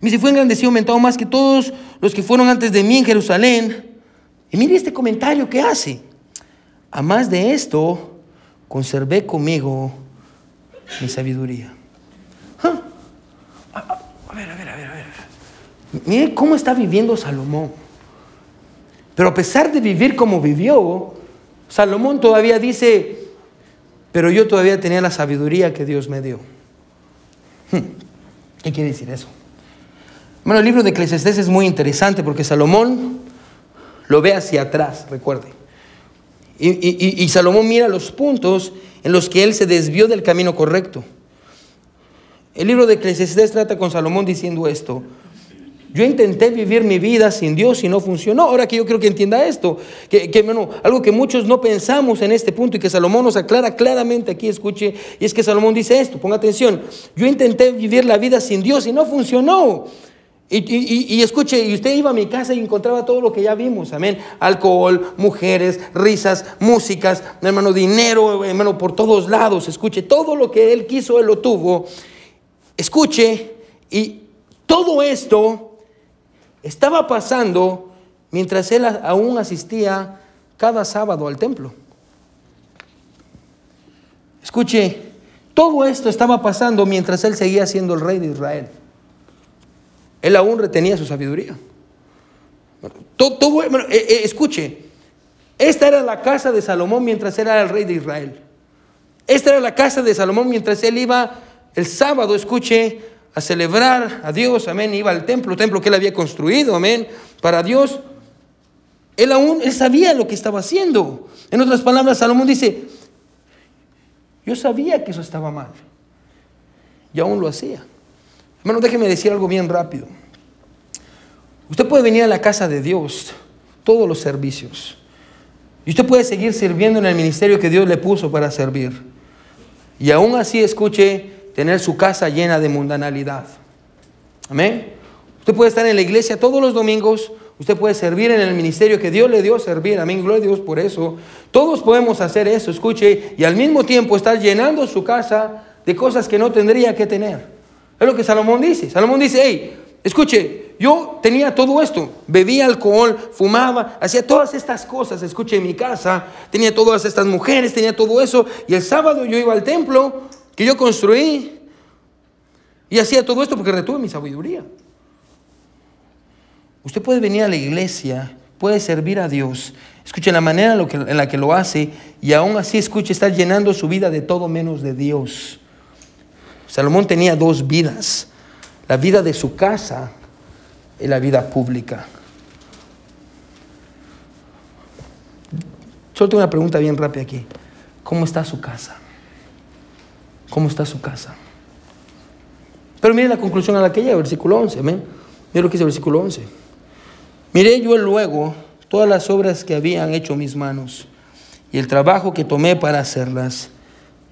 Dice, fue engrandecido, aumentado más que todos los que fueron antes de mí en Jerusalén. Y mire este comentario que hace. A más de esto, conservé conmigo mi sabiduría. A, ver, a ver, a ver, a ver. Mire cómo está viviendo Salomón. Pero a pesar de vivir como vivió, Salomón todavía dice, pero yo todavía tenía la sabiduría que Dios me dio. Hmm, ¿Qué quiere decir eso? Bueno, el libro de Eclesiastés es muy interesante porque Salomón lo ve hacia atrás, recuerde. Y, Salomón mira los puntos en los que él se desvió del camino correcto. El libro de Eclesiastés trata con Salomón diciendo esto. Yo intenté vivir mi vida sin Dios y no funcionó. Ahora que yo creo que entienda esto, que, que algo que muchos no pensamos en este punto y que Salomón nos aclara claramente aquí, escuche, y es que Salomón dice esto, ponga atención, yo intenté vivir la vida sin Dios y no funcionó. Y, escuche, y usted iba a mi casa y encontraba todo lo que ya vimos, amén. Alcohol, mujeres, risas, músicas, hermano, dinero, hermano, por todos lados. Escuche, todo lo que él quiso, él lo tuvo. Escuche, y todo esto estaba pasando mientras él aún asistía cada sábado al templo. Escuche, todo esto estaba pasando mientras él seguía siendo el rey de Israel. Él aún retenía su sabiduría. Todo, eh, eh, escuche, esta era la casa de Salomón mientras era el rey de Israel. Esta era la casa de Salomón mientras él iba el sábado, escuche, a celebrar a Dios, amén, iba al templo, templo que él había construido, amén, para Dios. Él aún, él sabía lo que estaba haciendo. En otras palabras, Salomón dice, yo sabía que eso estaba mal. Y aún lo hacía. Hermano, déjeme decir algo bien rápido. Usted puede venir a la casa de Dios, todos los servicios. Y usted puede seguir sirviendo en el ministerio que Dios le puso para servir. Y aún así escuche tener su casa llena de mundanalidad. Amén. Usted puede estar en la iglesia todos los domingos, usted puede servir en el ministerio que Dios le dio servir, amén, gloria a Dios por eso. Todos podemos hacer eso, escuche, y al mismo tiempo estar llenando su casa de cosas que no tendría que tener. Es lo que Salomón dice. Salomón dice, hey, escuche, yo tenía todo esto, bebía alcohol, fumaba, hacía todas estas cosas, escuche, en mi casa, tenía todas estas mujeres, tenía todo eso, y el sábado yo iba al templo que yo construí y hacía todo esto porque retuve mi sabiduría. Usted puede venir a la iglesia, puede servir a Dios. Escuche la manera en la que lo hace y aún así, escuche, está llenando su vida de todo menos de Dios. Salomón tenía dos vidas, la vida de su casa y la vida pública. Solo tengo una pregunta bien rápida aquí. ¿Cómo está su casa? ¿Cómo está su casa? Pero mire la conclusión a la que llega, versículo 11. Mire lo que dice el versículo 11. Miré yo luego todas las obras que habían hecho mis manos y el trabajo que tomé para hacerlas.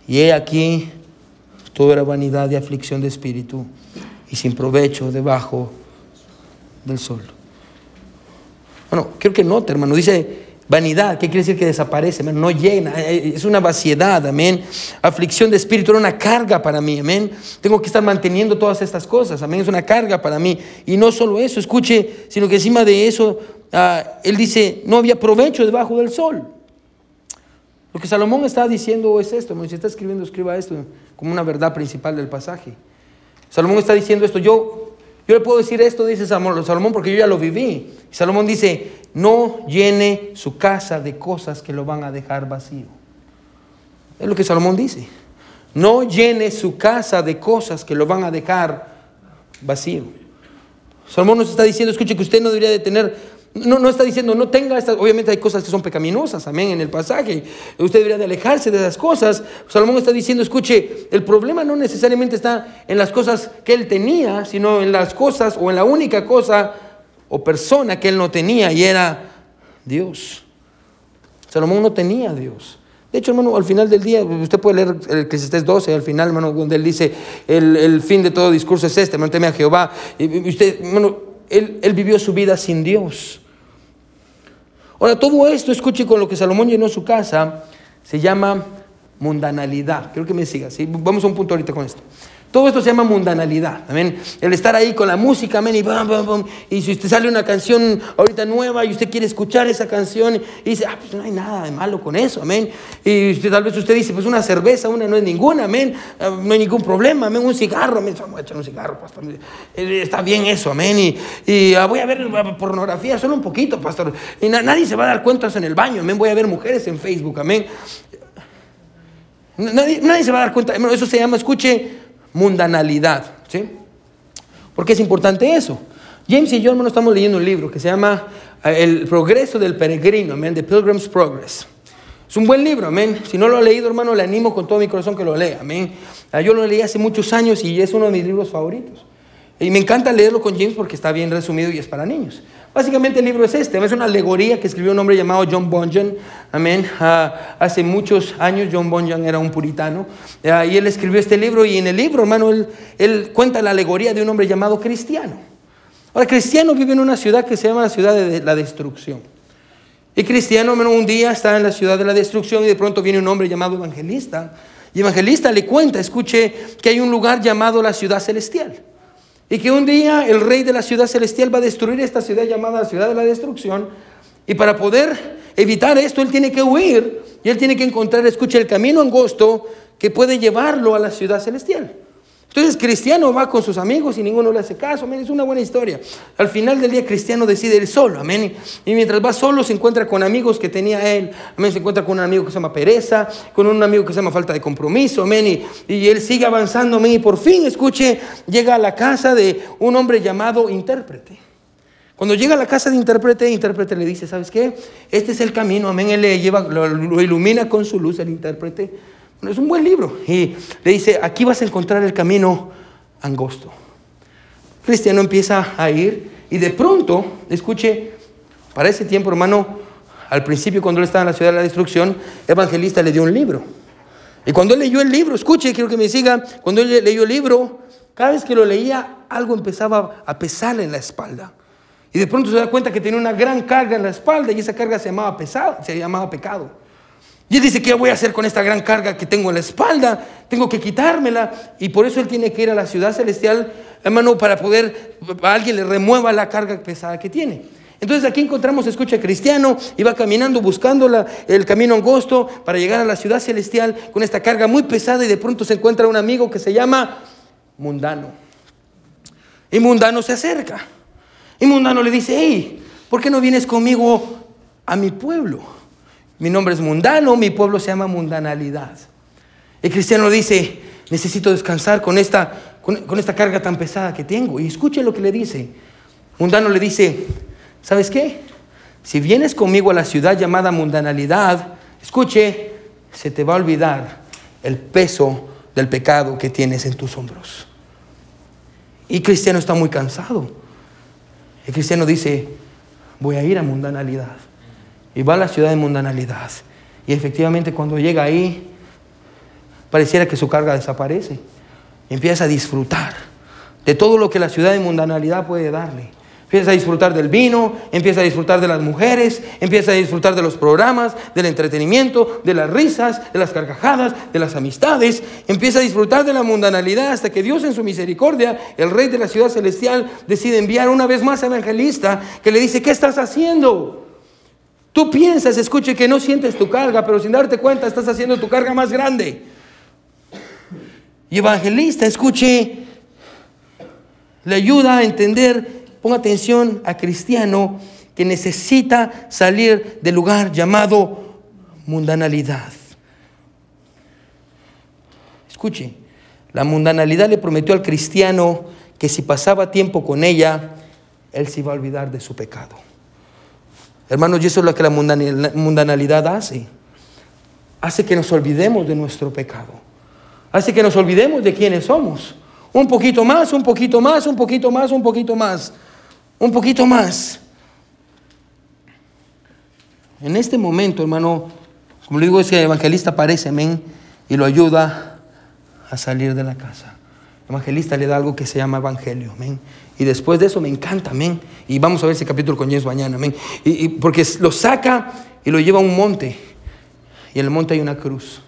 Y he aquí, todo era vanidad y aflicción de espíritu y sin provecho debajo del sol. Bueno, creo que note, hermano. Dice Vanidad, ¿qué quiere decir que desaparece? No llena, eh, eh, es una vaciedad, amén. Aflicción de espíritu era una carga para mí, amén. Tengo que estar manteniendo todas estas cosas, amén. Es una carga para mí. Y no solo eso, escuche, sino que encima de eso, ah, él dice, no había provecho debajo del sol. Lo que Salomón está diciendo es esto, si está escribiendo, escriba esto como una verdad principal del pasaje. Salomón está diciendo esto, yo yo le puedo decir esto, dice Salomón, porque yo ya lo viví. Salomón dice, no llene su casa de cosas que lo van a dejar vacío. Es lo que Salomón dice. No llene su casa de cosas que lo van a dejar vacío. Salomón nos está diciendo, escuche que usted no debería de tener no, no está diciendo, no tenga estas, obviamente hay cosas que son pecaminosas, amén, en el pasaje. Usted debería de alejarse de esas cosas. Salomón está diciendo, escuche, el problema no necesariamente está en las cosas que él tenía, sino en las cosas o en la única cosa o persona que él no tenía y era Dios. Salomón no tenía Dios. De hecho, hermano, al final del día, usted puede leer el Eclesiastés 12, al final, hermano, donde él dice, el, fin de todo discurso es este, hermano, a Jehová. Y usted, hermano, él, él vivió su vida sin Dios. Ahora, todo esto, escuche con lo que Salomón llenó su casa, se llama mundanalidad. Creo que me siga, ¿sí? Vamos a un punto ahorita con esto. Todo esto se llama mundanalidad, amén. El estar ahí con la música, amén, y. Y si usted sale una canción ahorita nueva y usted quiere escuchar esa canción y dice, ah, pues no hay nada de malo con eso, amén. Y usted, tal vez usted dice, pues una cerveza, una no es ninguna, amén. Ah, no hay ningún problema, amén. Un cigarro, amén. Vamos a echar un cigarro, pastor. Eh, está bien eso, amén. Y, y ah, voy a ver pornografía, solo un poquito, pastor. Y nadie se va a dar cuentas en el baño, amén. Voy a ver mujeres en Facebook, amén. Nadie, nadie se va a dar cuenta, eso se llama, escuche, mundanalidad. ¿sí? ¿Por qué es importante eso? James y yo, hermano, estamos leyendo un libro que se llama eh, El progreso del peregrino, amén, The Pilgrim's Progress. Es un buen libro, amén. Si no lo ha leído, hermano, le animo con todo mi corazón que lo lea, amén. Ah, yo lo leí hace muchos años y es uno de mis libros favoritos. Y me encanta leerlo con James porque está bien resumido y es para niños. Básicamente el libro es este, es una alegoría que escribió un hombre llamado John Bunyan, amén. Ah, hace muchos años John Bunyan era un puritano ah, y él escribió este libro y en el libro, hermano, él, cuenta la alegoría de un hombre llamado Cristiano. Ahora, Cristiano vive en una ciudad que se llama la ciudad de la destrucción. Y Cristiano, hermano, un día está en la ciudad de la destrucción y de pronto viene un hombre llamado Evangelista. Y Evangelista le cuenta, escuche, que hay un lugar llamado la ciudad celestial. Y que un día el rey de la ciudad celestial va a destruir esta ciudad llamada la ciudad de la destrucción. Y para poder evitar esto, él tiene que huir y él tiene que encontrar, escucha, el camino angosto que puede llevarlo a la ciudad celestial. Entonces Cristiano va con sus amigos y ninguno le hace caso, amén, es una buena historia. Al final del día Cristiano decide ir solo, amén. Y mientras va solo se encuentra con amigos que tenía él, amén, se encuentra con un amigo que se llama pereza, con un amigo que se llama falta de compromiso, amén. Y, y él sigue avanzando, amén, y por fin, escuche, llega a la casa de un hombre llamado intérprete. Cuando llega a la casa de intérprete, intérprete le dice, ¿sabes qué? Este es el camino, amén. Él le lleva, lo ilumina con su luz el intérprete es un buen libro. Y le dice, aquí vas a encontrar el camino angosto. Cristiano empieza a ir y de pronto, escuche, para ese tiempo, hermano, al principio cuando él estaba en la ciudad de la destrucción, evangelista le dio un libro. Y cuando él leyó el libro, escuche, quiero que me siga, cuando él leyó el libro, cada vez que lo leía, algo empezaba a pesarle en la espalda. Y de pronto se da cuenta que tenía una gran carga en la espalda y esa carga se llamaba pesado, se llamaba pecado. Y él dice, ¿qué voy a hacer con esta gran carga que tengo en la espalda? Tengo que quitármela. Y por eso él tiene que ir a la ciudad celestial, hermano, para poder, a alguien le remueva la carga pesada que tiene. Entonces aquí encontramos, escucha, cristiano, y va caminando buscando el camino angosto para llegar a la ciudad celestial con esta carga muy pesada y de pronto se encuentra un amigo que se llama mundano. Y mundano se acerca. Y mundano le dice, hey, ¿por qué no vienes conmigo a mi pueblo? Mi nombre es mundano, mi pueblo se llama mundanalidad. El cristiano dice, necesito descansar con esta, con, esta carga tan pesada que tengo. Y escuche lo que le dice. Mundano le dice, ¿sabes qué? Si vienes conmigo a la ciudad llamada mundanalidad, escuche, se te va a olvidar el peso del pecado que tienes en tus hombros. Y cristiano está muy cansado. El cristiano dice, voy a ir a mundanalidad. Y va a la ciudad de mundanalidad. Y efectivamente cuando llega ahí, pareciera que su carga desaparece. empieza a disfrutar de todo lo que la ciudad de mundanalidad puede darle. Empieza a disfrutar del vino, empieza a disfrutar de las mujeres, empieza a disfrutar de los programas, del entretenimiento, de las risas, de las carcajadas, de las amistades. Empieza a disfrutar de la mundanalidad hasta que Dios en su misericordia, el rey de la ciudad celestial, decide enviar una vez más a evangelista que le dice, ¿qué estás haciendo? Tú piensas, escuche, que no sientes tu carga, pero sin darte cuenta estás haciendo tu carga más grande. Y evangelista, escuche, le ayuda a entender Ponga atención a cristiano que necesita salir del lugar llamado mundanalidad. Escuche, la mundanalidad le prometió al cristiano que si pasaba tiempo con ella, él se iba a olvidar de su pecado. Hermanos, y eso es lo que la mundanalidad hace. Hace que nos olvidemos de nuestro pecado. Hace que nos olvidemos de quiénes somos. Un poquito más, un poquito más, un poquito más, un poquito más un poquito más. En este momento, hermano, como le digo, es que el evangelista aparece, amén, y lo ayuda a salir de la casa. El evangelista le da algo que se llama evangelio, amén. Y después de eso me encanta, amén. Y vamos a ver ese capítulo con Jesús mañana, amén. Y, porque lo saca y lo lleva a un monte. Y en el monte hay una cruz.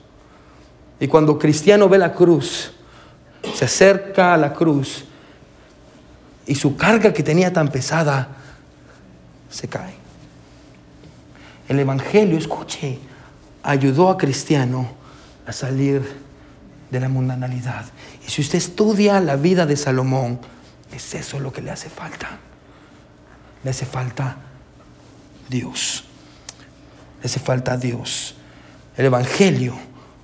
Y cuando cristiano ve la cruz, se acerca a la cruz y su carga que tenía tan pesada se cae. El Evangelio, escuche, ayudó a Cristiano a salir de la mundanalidad. Y si usted estudia la vida de Salomón, es eso lo que le hace falta. Le hace falta Dios. Le hace falta Dios. El Evangelio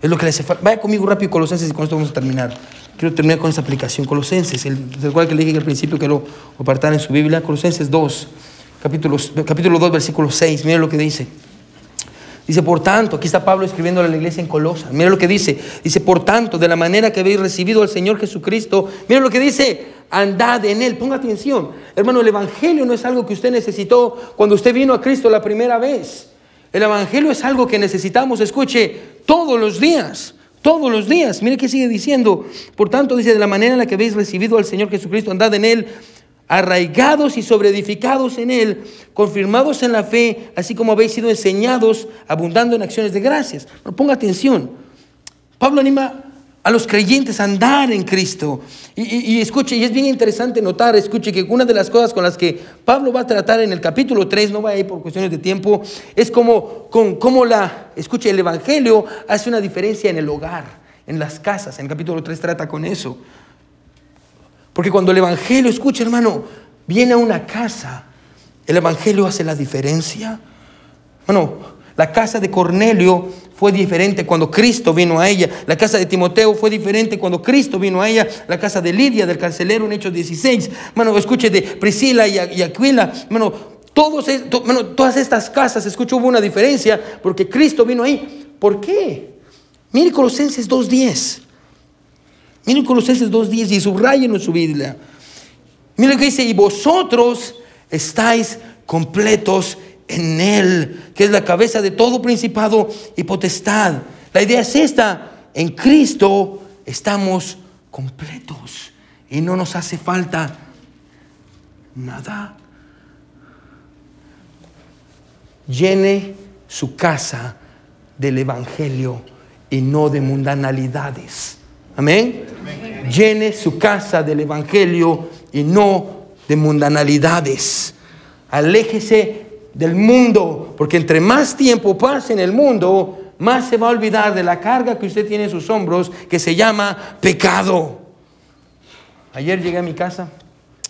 es lo que le hace falta. Vaya conmigo rápido, Colosenses, y con esto vamos a terminar. Quiero terminar con esta aplicación. Colosenses, el, cual que le dije al principio que lo en su Biblia. Colosenses 2, capítulo, capítulo 2, versículo 6. Mira lo que dice. Dice, por tanto, aquí está Pablo escribiendo a la iglesia en Colosa. Mira lo que dice. Dice, por tanto, de la manera que habéis recibido al Señor Jesucristo, mira lo que dice, andad en Él. Ponga atención. Hermano, el Evangelio no es algo que usted necesitó cuando usted vino a Cristo la primera vez. El Evangelio es algo que necesitamos, escuche, todos los días todos los días. Mire que sigue diciendo. Por tanto, dice, de la manera en la que habéis recibido al Señor Jesucristo, andad en Él, arraigados y sobreedificados en Él, confirmados en la fe, así como habéis sido enseñados, abundando en acciones de gracias. Pero ponga atención. Pablo anima a los creyentes a andar en Cristo. Y, escuche, y es bien interesante notar, escuche, que una de las cosas con las que Pablo va a tratar en el capítulo 3, no va a ir por cuestiones de tiempo, es como, con, como la, escuche, el Evangelio hace una diferencia en el hogar, en las casas. En el capítulo 3 trata con eso. Porque cuando el Evangelio, escuche hermano, viene a una casa, el Evangelio hace la diferencia. Bueno, la casa de Cornelio fue diferente cuando Cristo vino a ella. La casa de Timoteo fue diferente cuando Cristo vino a ella. La casa de Lidia, del carcelero en Hechos 16. Bueno, escuche de Priscila y, Aquila. Bueno, todas estas casas, escuche, hubo una diferencia porque Cristo vino ahí. ¿Por qué? Mire Colosenses 2.10. Mire Colosenses 2.10 y subrayen en su Biblia. Mire lo que dice, y vosotros estáis completos en Él, que es la cabeza de todo principado y potestad. La idea es esta, en Cristo estamos completos. y no nos hace falta nada. Llene su casa del Evangelio y no de mundanalidades. Amén. Llene su casa del Evangelio y no de mundanalidades. Aléjese del mundo, porque entre más tiempo pase en el mundo, más se va a olvidar de la carga que usted tiene en sus hombros, que se llama pecado. Ayer llegué a mi casa,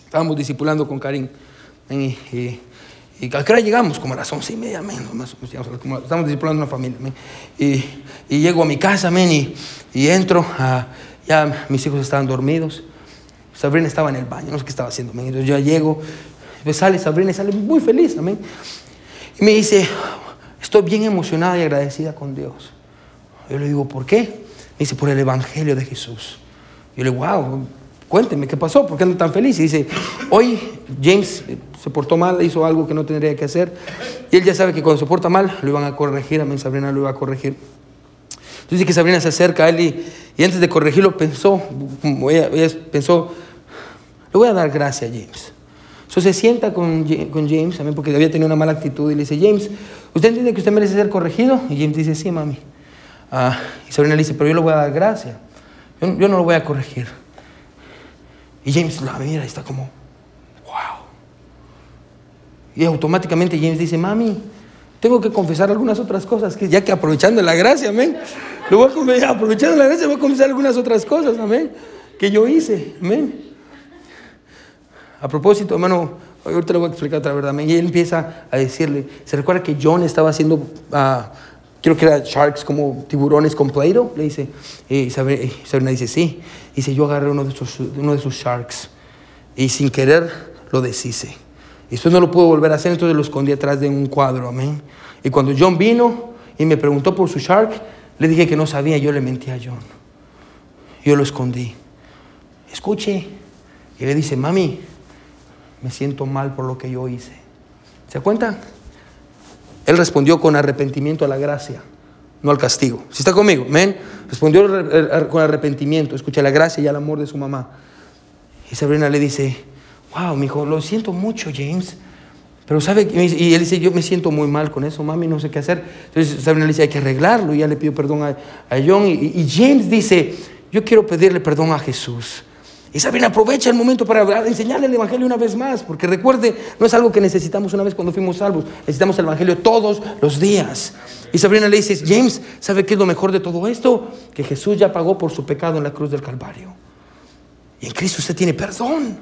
estábamos discipulando con Karim. A qué hora llegamos? Como a las once y media, menos, más estamos discipulando una familia. Y, y, llego a mi casa, men, y, y entro, a, ya mis hijos estaban dormidos. Sabrina estaba en el baño, no sé qué estaba haciendo. Entonces yo llego, pues sale Sabrina y sale muy feliz, amén. Y me dice, estoy bien emocionada y agradecida con Dios. Yo le digo, ¿por qué? Me dice, por el Evangelio de Jesús. Yo le digo, wow, cuénteme, ¿qué pasó? ¿Por qué ando tan feliz? Y dice, hoy James se portó mal, hizo algo que no tendría que hacer. Y él ya sabe que cuando se porta mal, lo iban a corregir. Amén, Sabrina lo iba a corregir. Entonces que Sabrina se acerca a él y, antes de corregirlo pensó, ella, pensó, le voy a dar gracias a James. Entonces se sienta con, con James, también porque había tenido una mala actitud, y le dice, James, ¿usted entiende que usted merece ser corregido? Y James dice, sí, mami. Ah, y Sabrina le dice, pero yo le voy a dar gracias. Yo, yo, no lo voy a corregir. Y James la mira y está como, wow. Y automáticamente James dice, mami, tengo que confesar algunas otras cosas, que ya que aprovechando la gracia, amén. Lo aprovechando la gracia, voy a confesar algunas otras cosas, amén, que yo hice, amén. A propósito, hermano, ahorita le voy a explicar otra verdad. Y él empieza a decirle, se recuerda que John estaba haciendo, uh, creo que era sharks como tiburones con Play-Doh, le dice, y Sabrina dice, sí. Dice, yo agarré uno de, esos, uno de esos sharks y sin querer lo deshice. Y después no lo pudo volver a hacer, entonces lo escondí atrás de un cuadro, amén. Y cuando John vino y me preguntó por su shark, le dije que no sabía, yo le mentí a John. Yo lo escondí. Escuche. Y le dice, mami, me siento mal por lo que yo hice. ¿Se cuenta? Él respondió con arrepentimiento a la gracia, no al castigo. Si está conmigo, amén. Respondió con arrepentimiento, escucha la gracia y el amor de su mamá. Y Sabrina le dice, wow, mi hijo, lo siento mucho, James. Pero sabe, y él dice, yo me siento muy mal con eso, mami, no sé qué hacer. Entonces Sabrina le dice, hay que arreglarlo. Y ya le pidió perdón a, John. y James dice, yo quiero pedirle perdón a Jesús. Y aprovecha el momento para enseñarle el Evangelio una vez más, porque recuerde, no es algo que necesitamos una vez cuando fuimos salvos, necesitamos el Evangelio todos los días. Y Sabrina le dice, James, ¿sabe qué es lo mejor de todo esto? Que Jesús ya pagó por su pecado en la cruz del Calvario. Y en Cristo usted tiene perdón.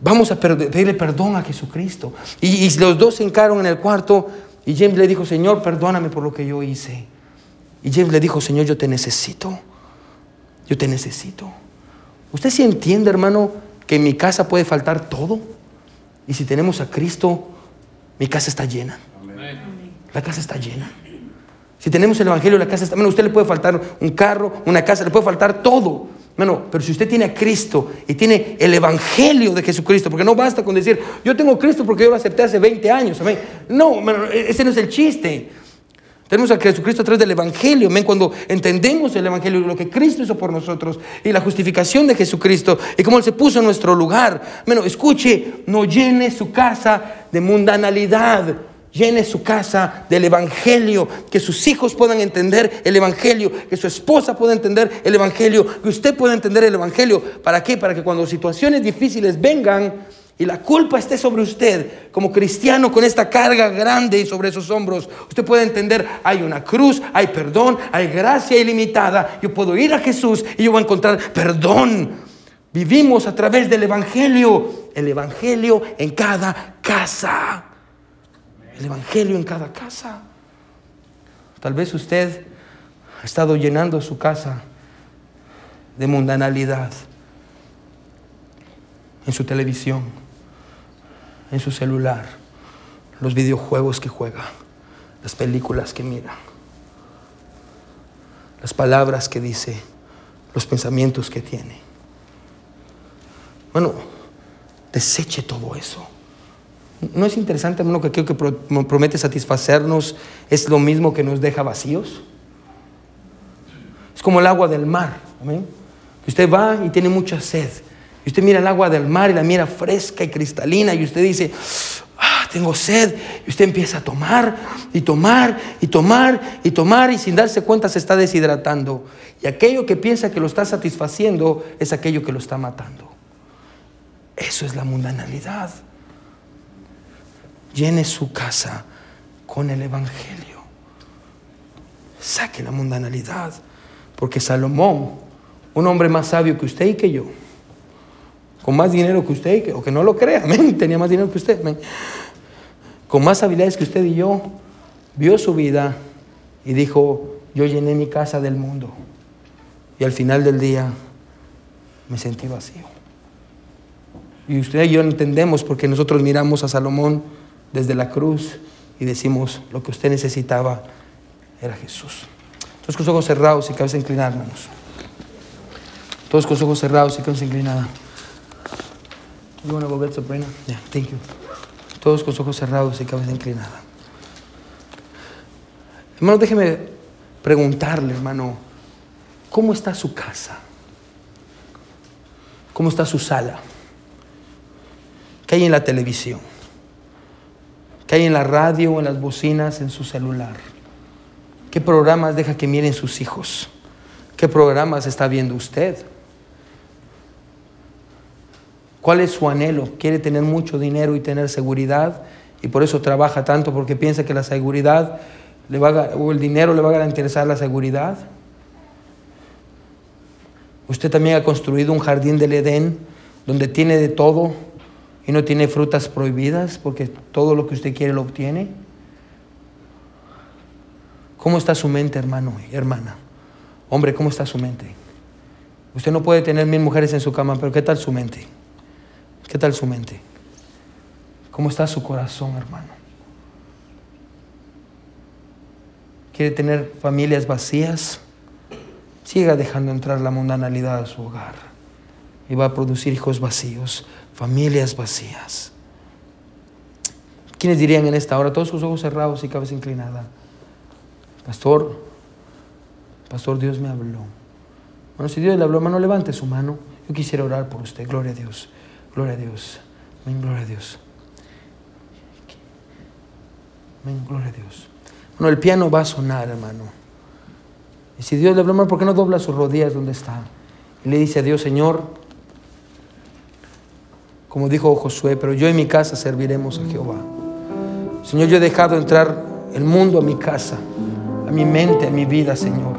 Vamos a pedirle perdón a Jesucristo. Y, y los dos se encaron en el cuarto y James le dijo, Señor, perdóname por lo que yo hice. Y James le dijo, Señor, yo te necesito. Yo te necesito. ¿Usted sí entiende, hermano, que en mi casa puede faltar todo? Y si tenemos a Cristo, mi casa está llena. La casa está llena. Si tenemos el Evangelio, la casa está... Bueno, usted le puede faltar un carro, una casa, le puede faltar todo. Bueno, pero si usted tiene a Cristo y tiene el Evangelio de Jesucristo, porque no basta con decir, yo tengo Cristo porque yo lo acepté hace 20 años. Amén. No, ese no es el chiste. Tenemos a Jesucristo a través del Evangelio. Cuando entendemos el Evangelio, lo que Cristo hizo por nosotros y la justificación de Jesucristo y cómo Él se puso en nuestro lugar. Bueno, escuche, no llene su casa de mundanalidad. Llene su casa del Evangelio, que sus hijos puedan entender el Evangelio, que su esposa pueda entender el Evangelio, que usted pueda entender el Evangelio. ¿Para qué? Para que cuando situaciones difíciles vengan, y la culpa esté sobre usted como cristiano con esta carga grande sobre sus hombros, usted puede entender, hay una cruz, hay perdón, hay gracia ilimitada. Yo puedo ir a Jesús y yo voy a encontrar perdón. Vivimos a través del Evangelio, el Evangelio en cada casa. El Evangelio en cada casa. Tal vez usted ha estado llenando su casa de mundanalidad en su televisión, en su celular, los videojuegos que juega, las películas que mira, las palabras que dice, los pensamientos que tiene. Bueno, deseche todo eso. ¿No es interesante, hermano, que aquello que promete satisfacernos es lo mismo que nos deja vacíos? Es como el agua del mar, Que usted va y tiene mucha sed Y usted mira el agua del mar y la mira fresca y cristalina y usted dice, ah, tengo sed. Y usted empieza a tomar y tomar y tomar y tomar y sin darse cuenta se está deshidratando. Y aquello que piensa que lo está satisfaciendo es aquello que lo está matando. Eso es la mundanalidad. Llene su casa con el Evangelio. Saque la mundanalidad. Porque Salomón, un hombre más sabio que usted y que yo, con más dinero que usted, o que no lo crea, <laughs> tenía más dinero que usted, con más habilidades que usted y yo, vio su vida y dijo, yo llené mi casa del mundo. Y al final del día me sentí vacío. Y usted y yo entendemos porque nosotros miramos a Salomón desde la cruz y decimos, lo que usted necesitaba era Jesús. Todos con los ojos cerrados y cabeza inclinada, hermanos. Todos con los ojos cerrados y cabeza inclinada. You want to go Sabrina? Yeah, thank you. Todos con los ojos cerrados y cabeza inclinada. Hermano, déjeme preguntarle, hermano, ¿cómo está su casa? ¿Cómo está su sala? ¿Qué hay en la televisión? ¿Qué hay en la radio o en las bocinas en su celular? ¿Qué programas deja que miren sus hijos? ¿Qué programas está viendo usted? ¿Cuál es su anhelo? ¿Quiere tener mucho dinero y tener seguridad? Y por eso trabaja tanto porque piensa que la seguridad le va o el dinero le va a garantizar la seguridad. Usted también ha construido un jardín del Edén donde tiene de todo y no tiene frutas prohibidas porque todo lo que usted quiere lo obtiene. ¿Cómo está su mente, hermano y hermana? Hombre, ¿cómo está su mente? Usted no puede tener mil mujeres en su cama, pero ¿qué tal su mente? ¿Qué tal su mente? ¿Cómo está su corazón, hermano? ¿Quiere tener familias vacías? Siga dejando entrar la mundanalidad a su hogar y va a producir hijos vacíos, familias vacías. ¿Quiénes dirían en esta hora, todos sus ojos cerrados y cabeza inclinada? Pastor, Pastor, Dios me habló. Bueno, si Dios le habló, hermano, levante su mano. Yo quisiera orar por usted. Gloria a Dios. Gloria a Dios. Amén, gloria a Dios. Amén, gloria a Dios. Bueno, el piano va a sonar, hermano. Y si Dios le hermano, ¿por qué no dobla sus rodillas donde está? Y le dice a Dios, Señor, como dijo Josué, pero yo y mi casa serviremos a Jehová. Señor, yo he dejado entrar el mundo a mi casa mi mente, a mi vida, Señor.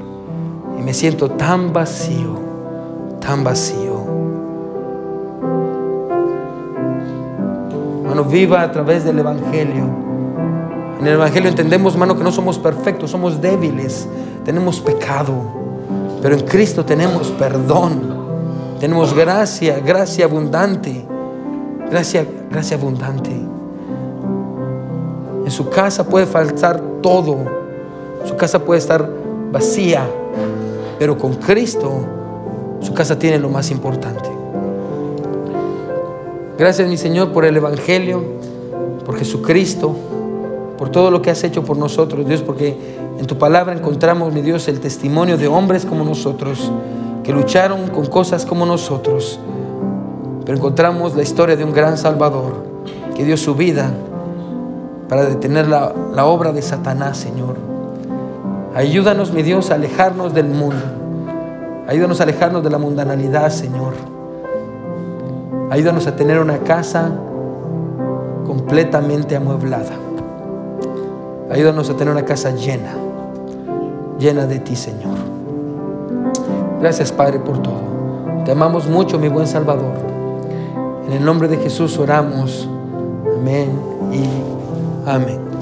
Y me siento tan vacío, tan vacío. Viva a través del Evangelio. En el Evangelio entendemos, hermano, que no somos perfectos, somos débiles, tenemos pecado. Pero en Cristo tenemos perdón, tenemos gracia, gracia abundante, gracia, gracia abundante. En su casa puede faltar todo su casa puede estar vacía, pero con Cristo su casa tiene lo más importante. Gracias mi Señor por el Evangelio, por Jesucristo, por todo lo que has hecho por nosotros, Dios, porque en tu palabra encontramos, mi Dios, el testimonio de hombres como nosotros, que lucharon con cosas como nosotros, pero encontramos la historia de un gran Salvador que dio su vida para detener la, la obra de Satanás, Señor. Ayúdanos, mi Dios, a alejarnos del mundo. Ayúdanos a alejarnos de la mundanalidad, Señor. Ayúdanos a tener una casa completamente amueblada. Ayúdanos a tener una casa llena, llena de ti, Señor. Gracias, Padre, por todo. Te amamos mucho, mi buen Salvador. En el nombre de Jesús oramos. Amén y amén.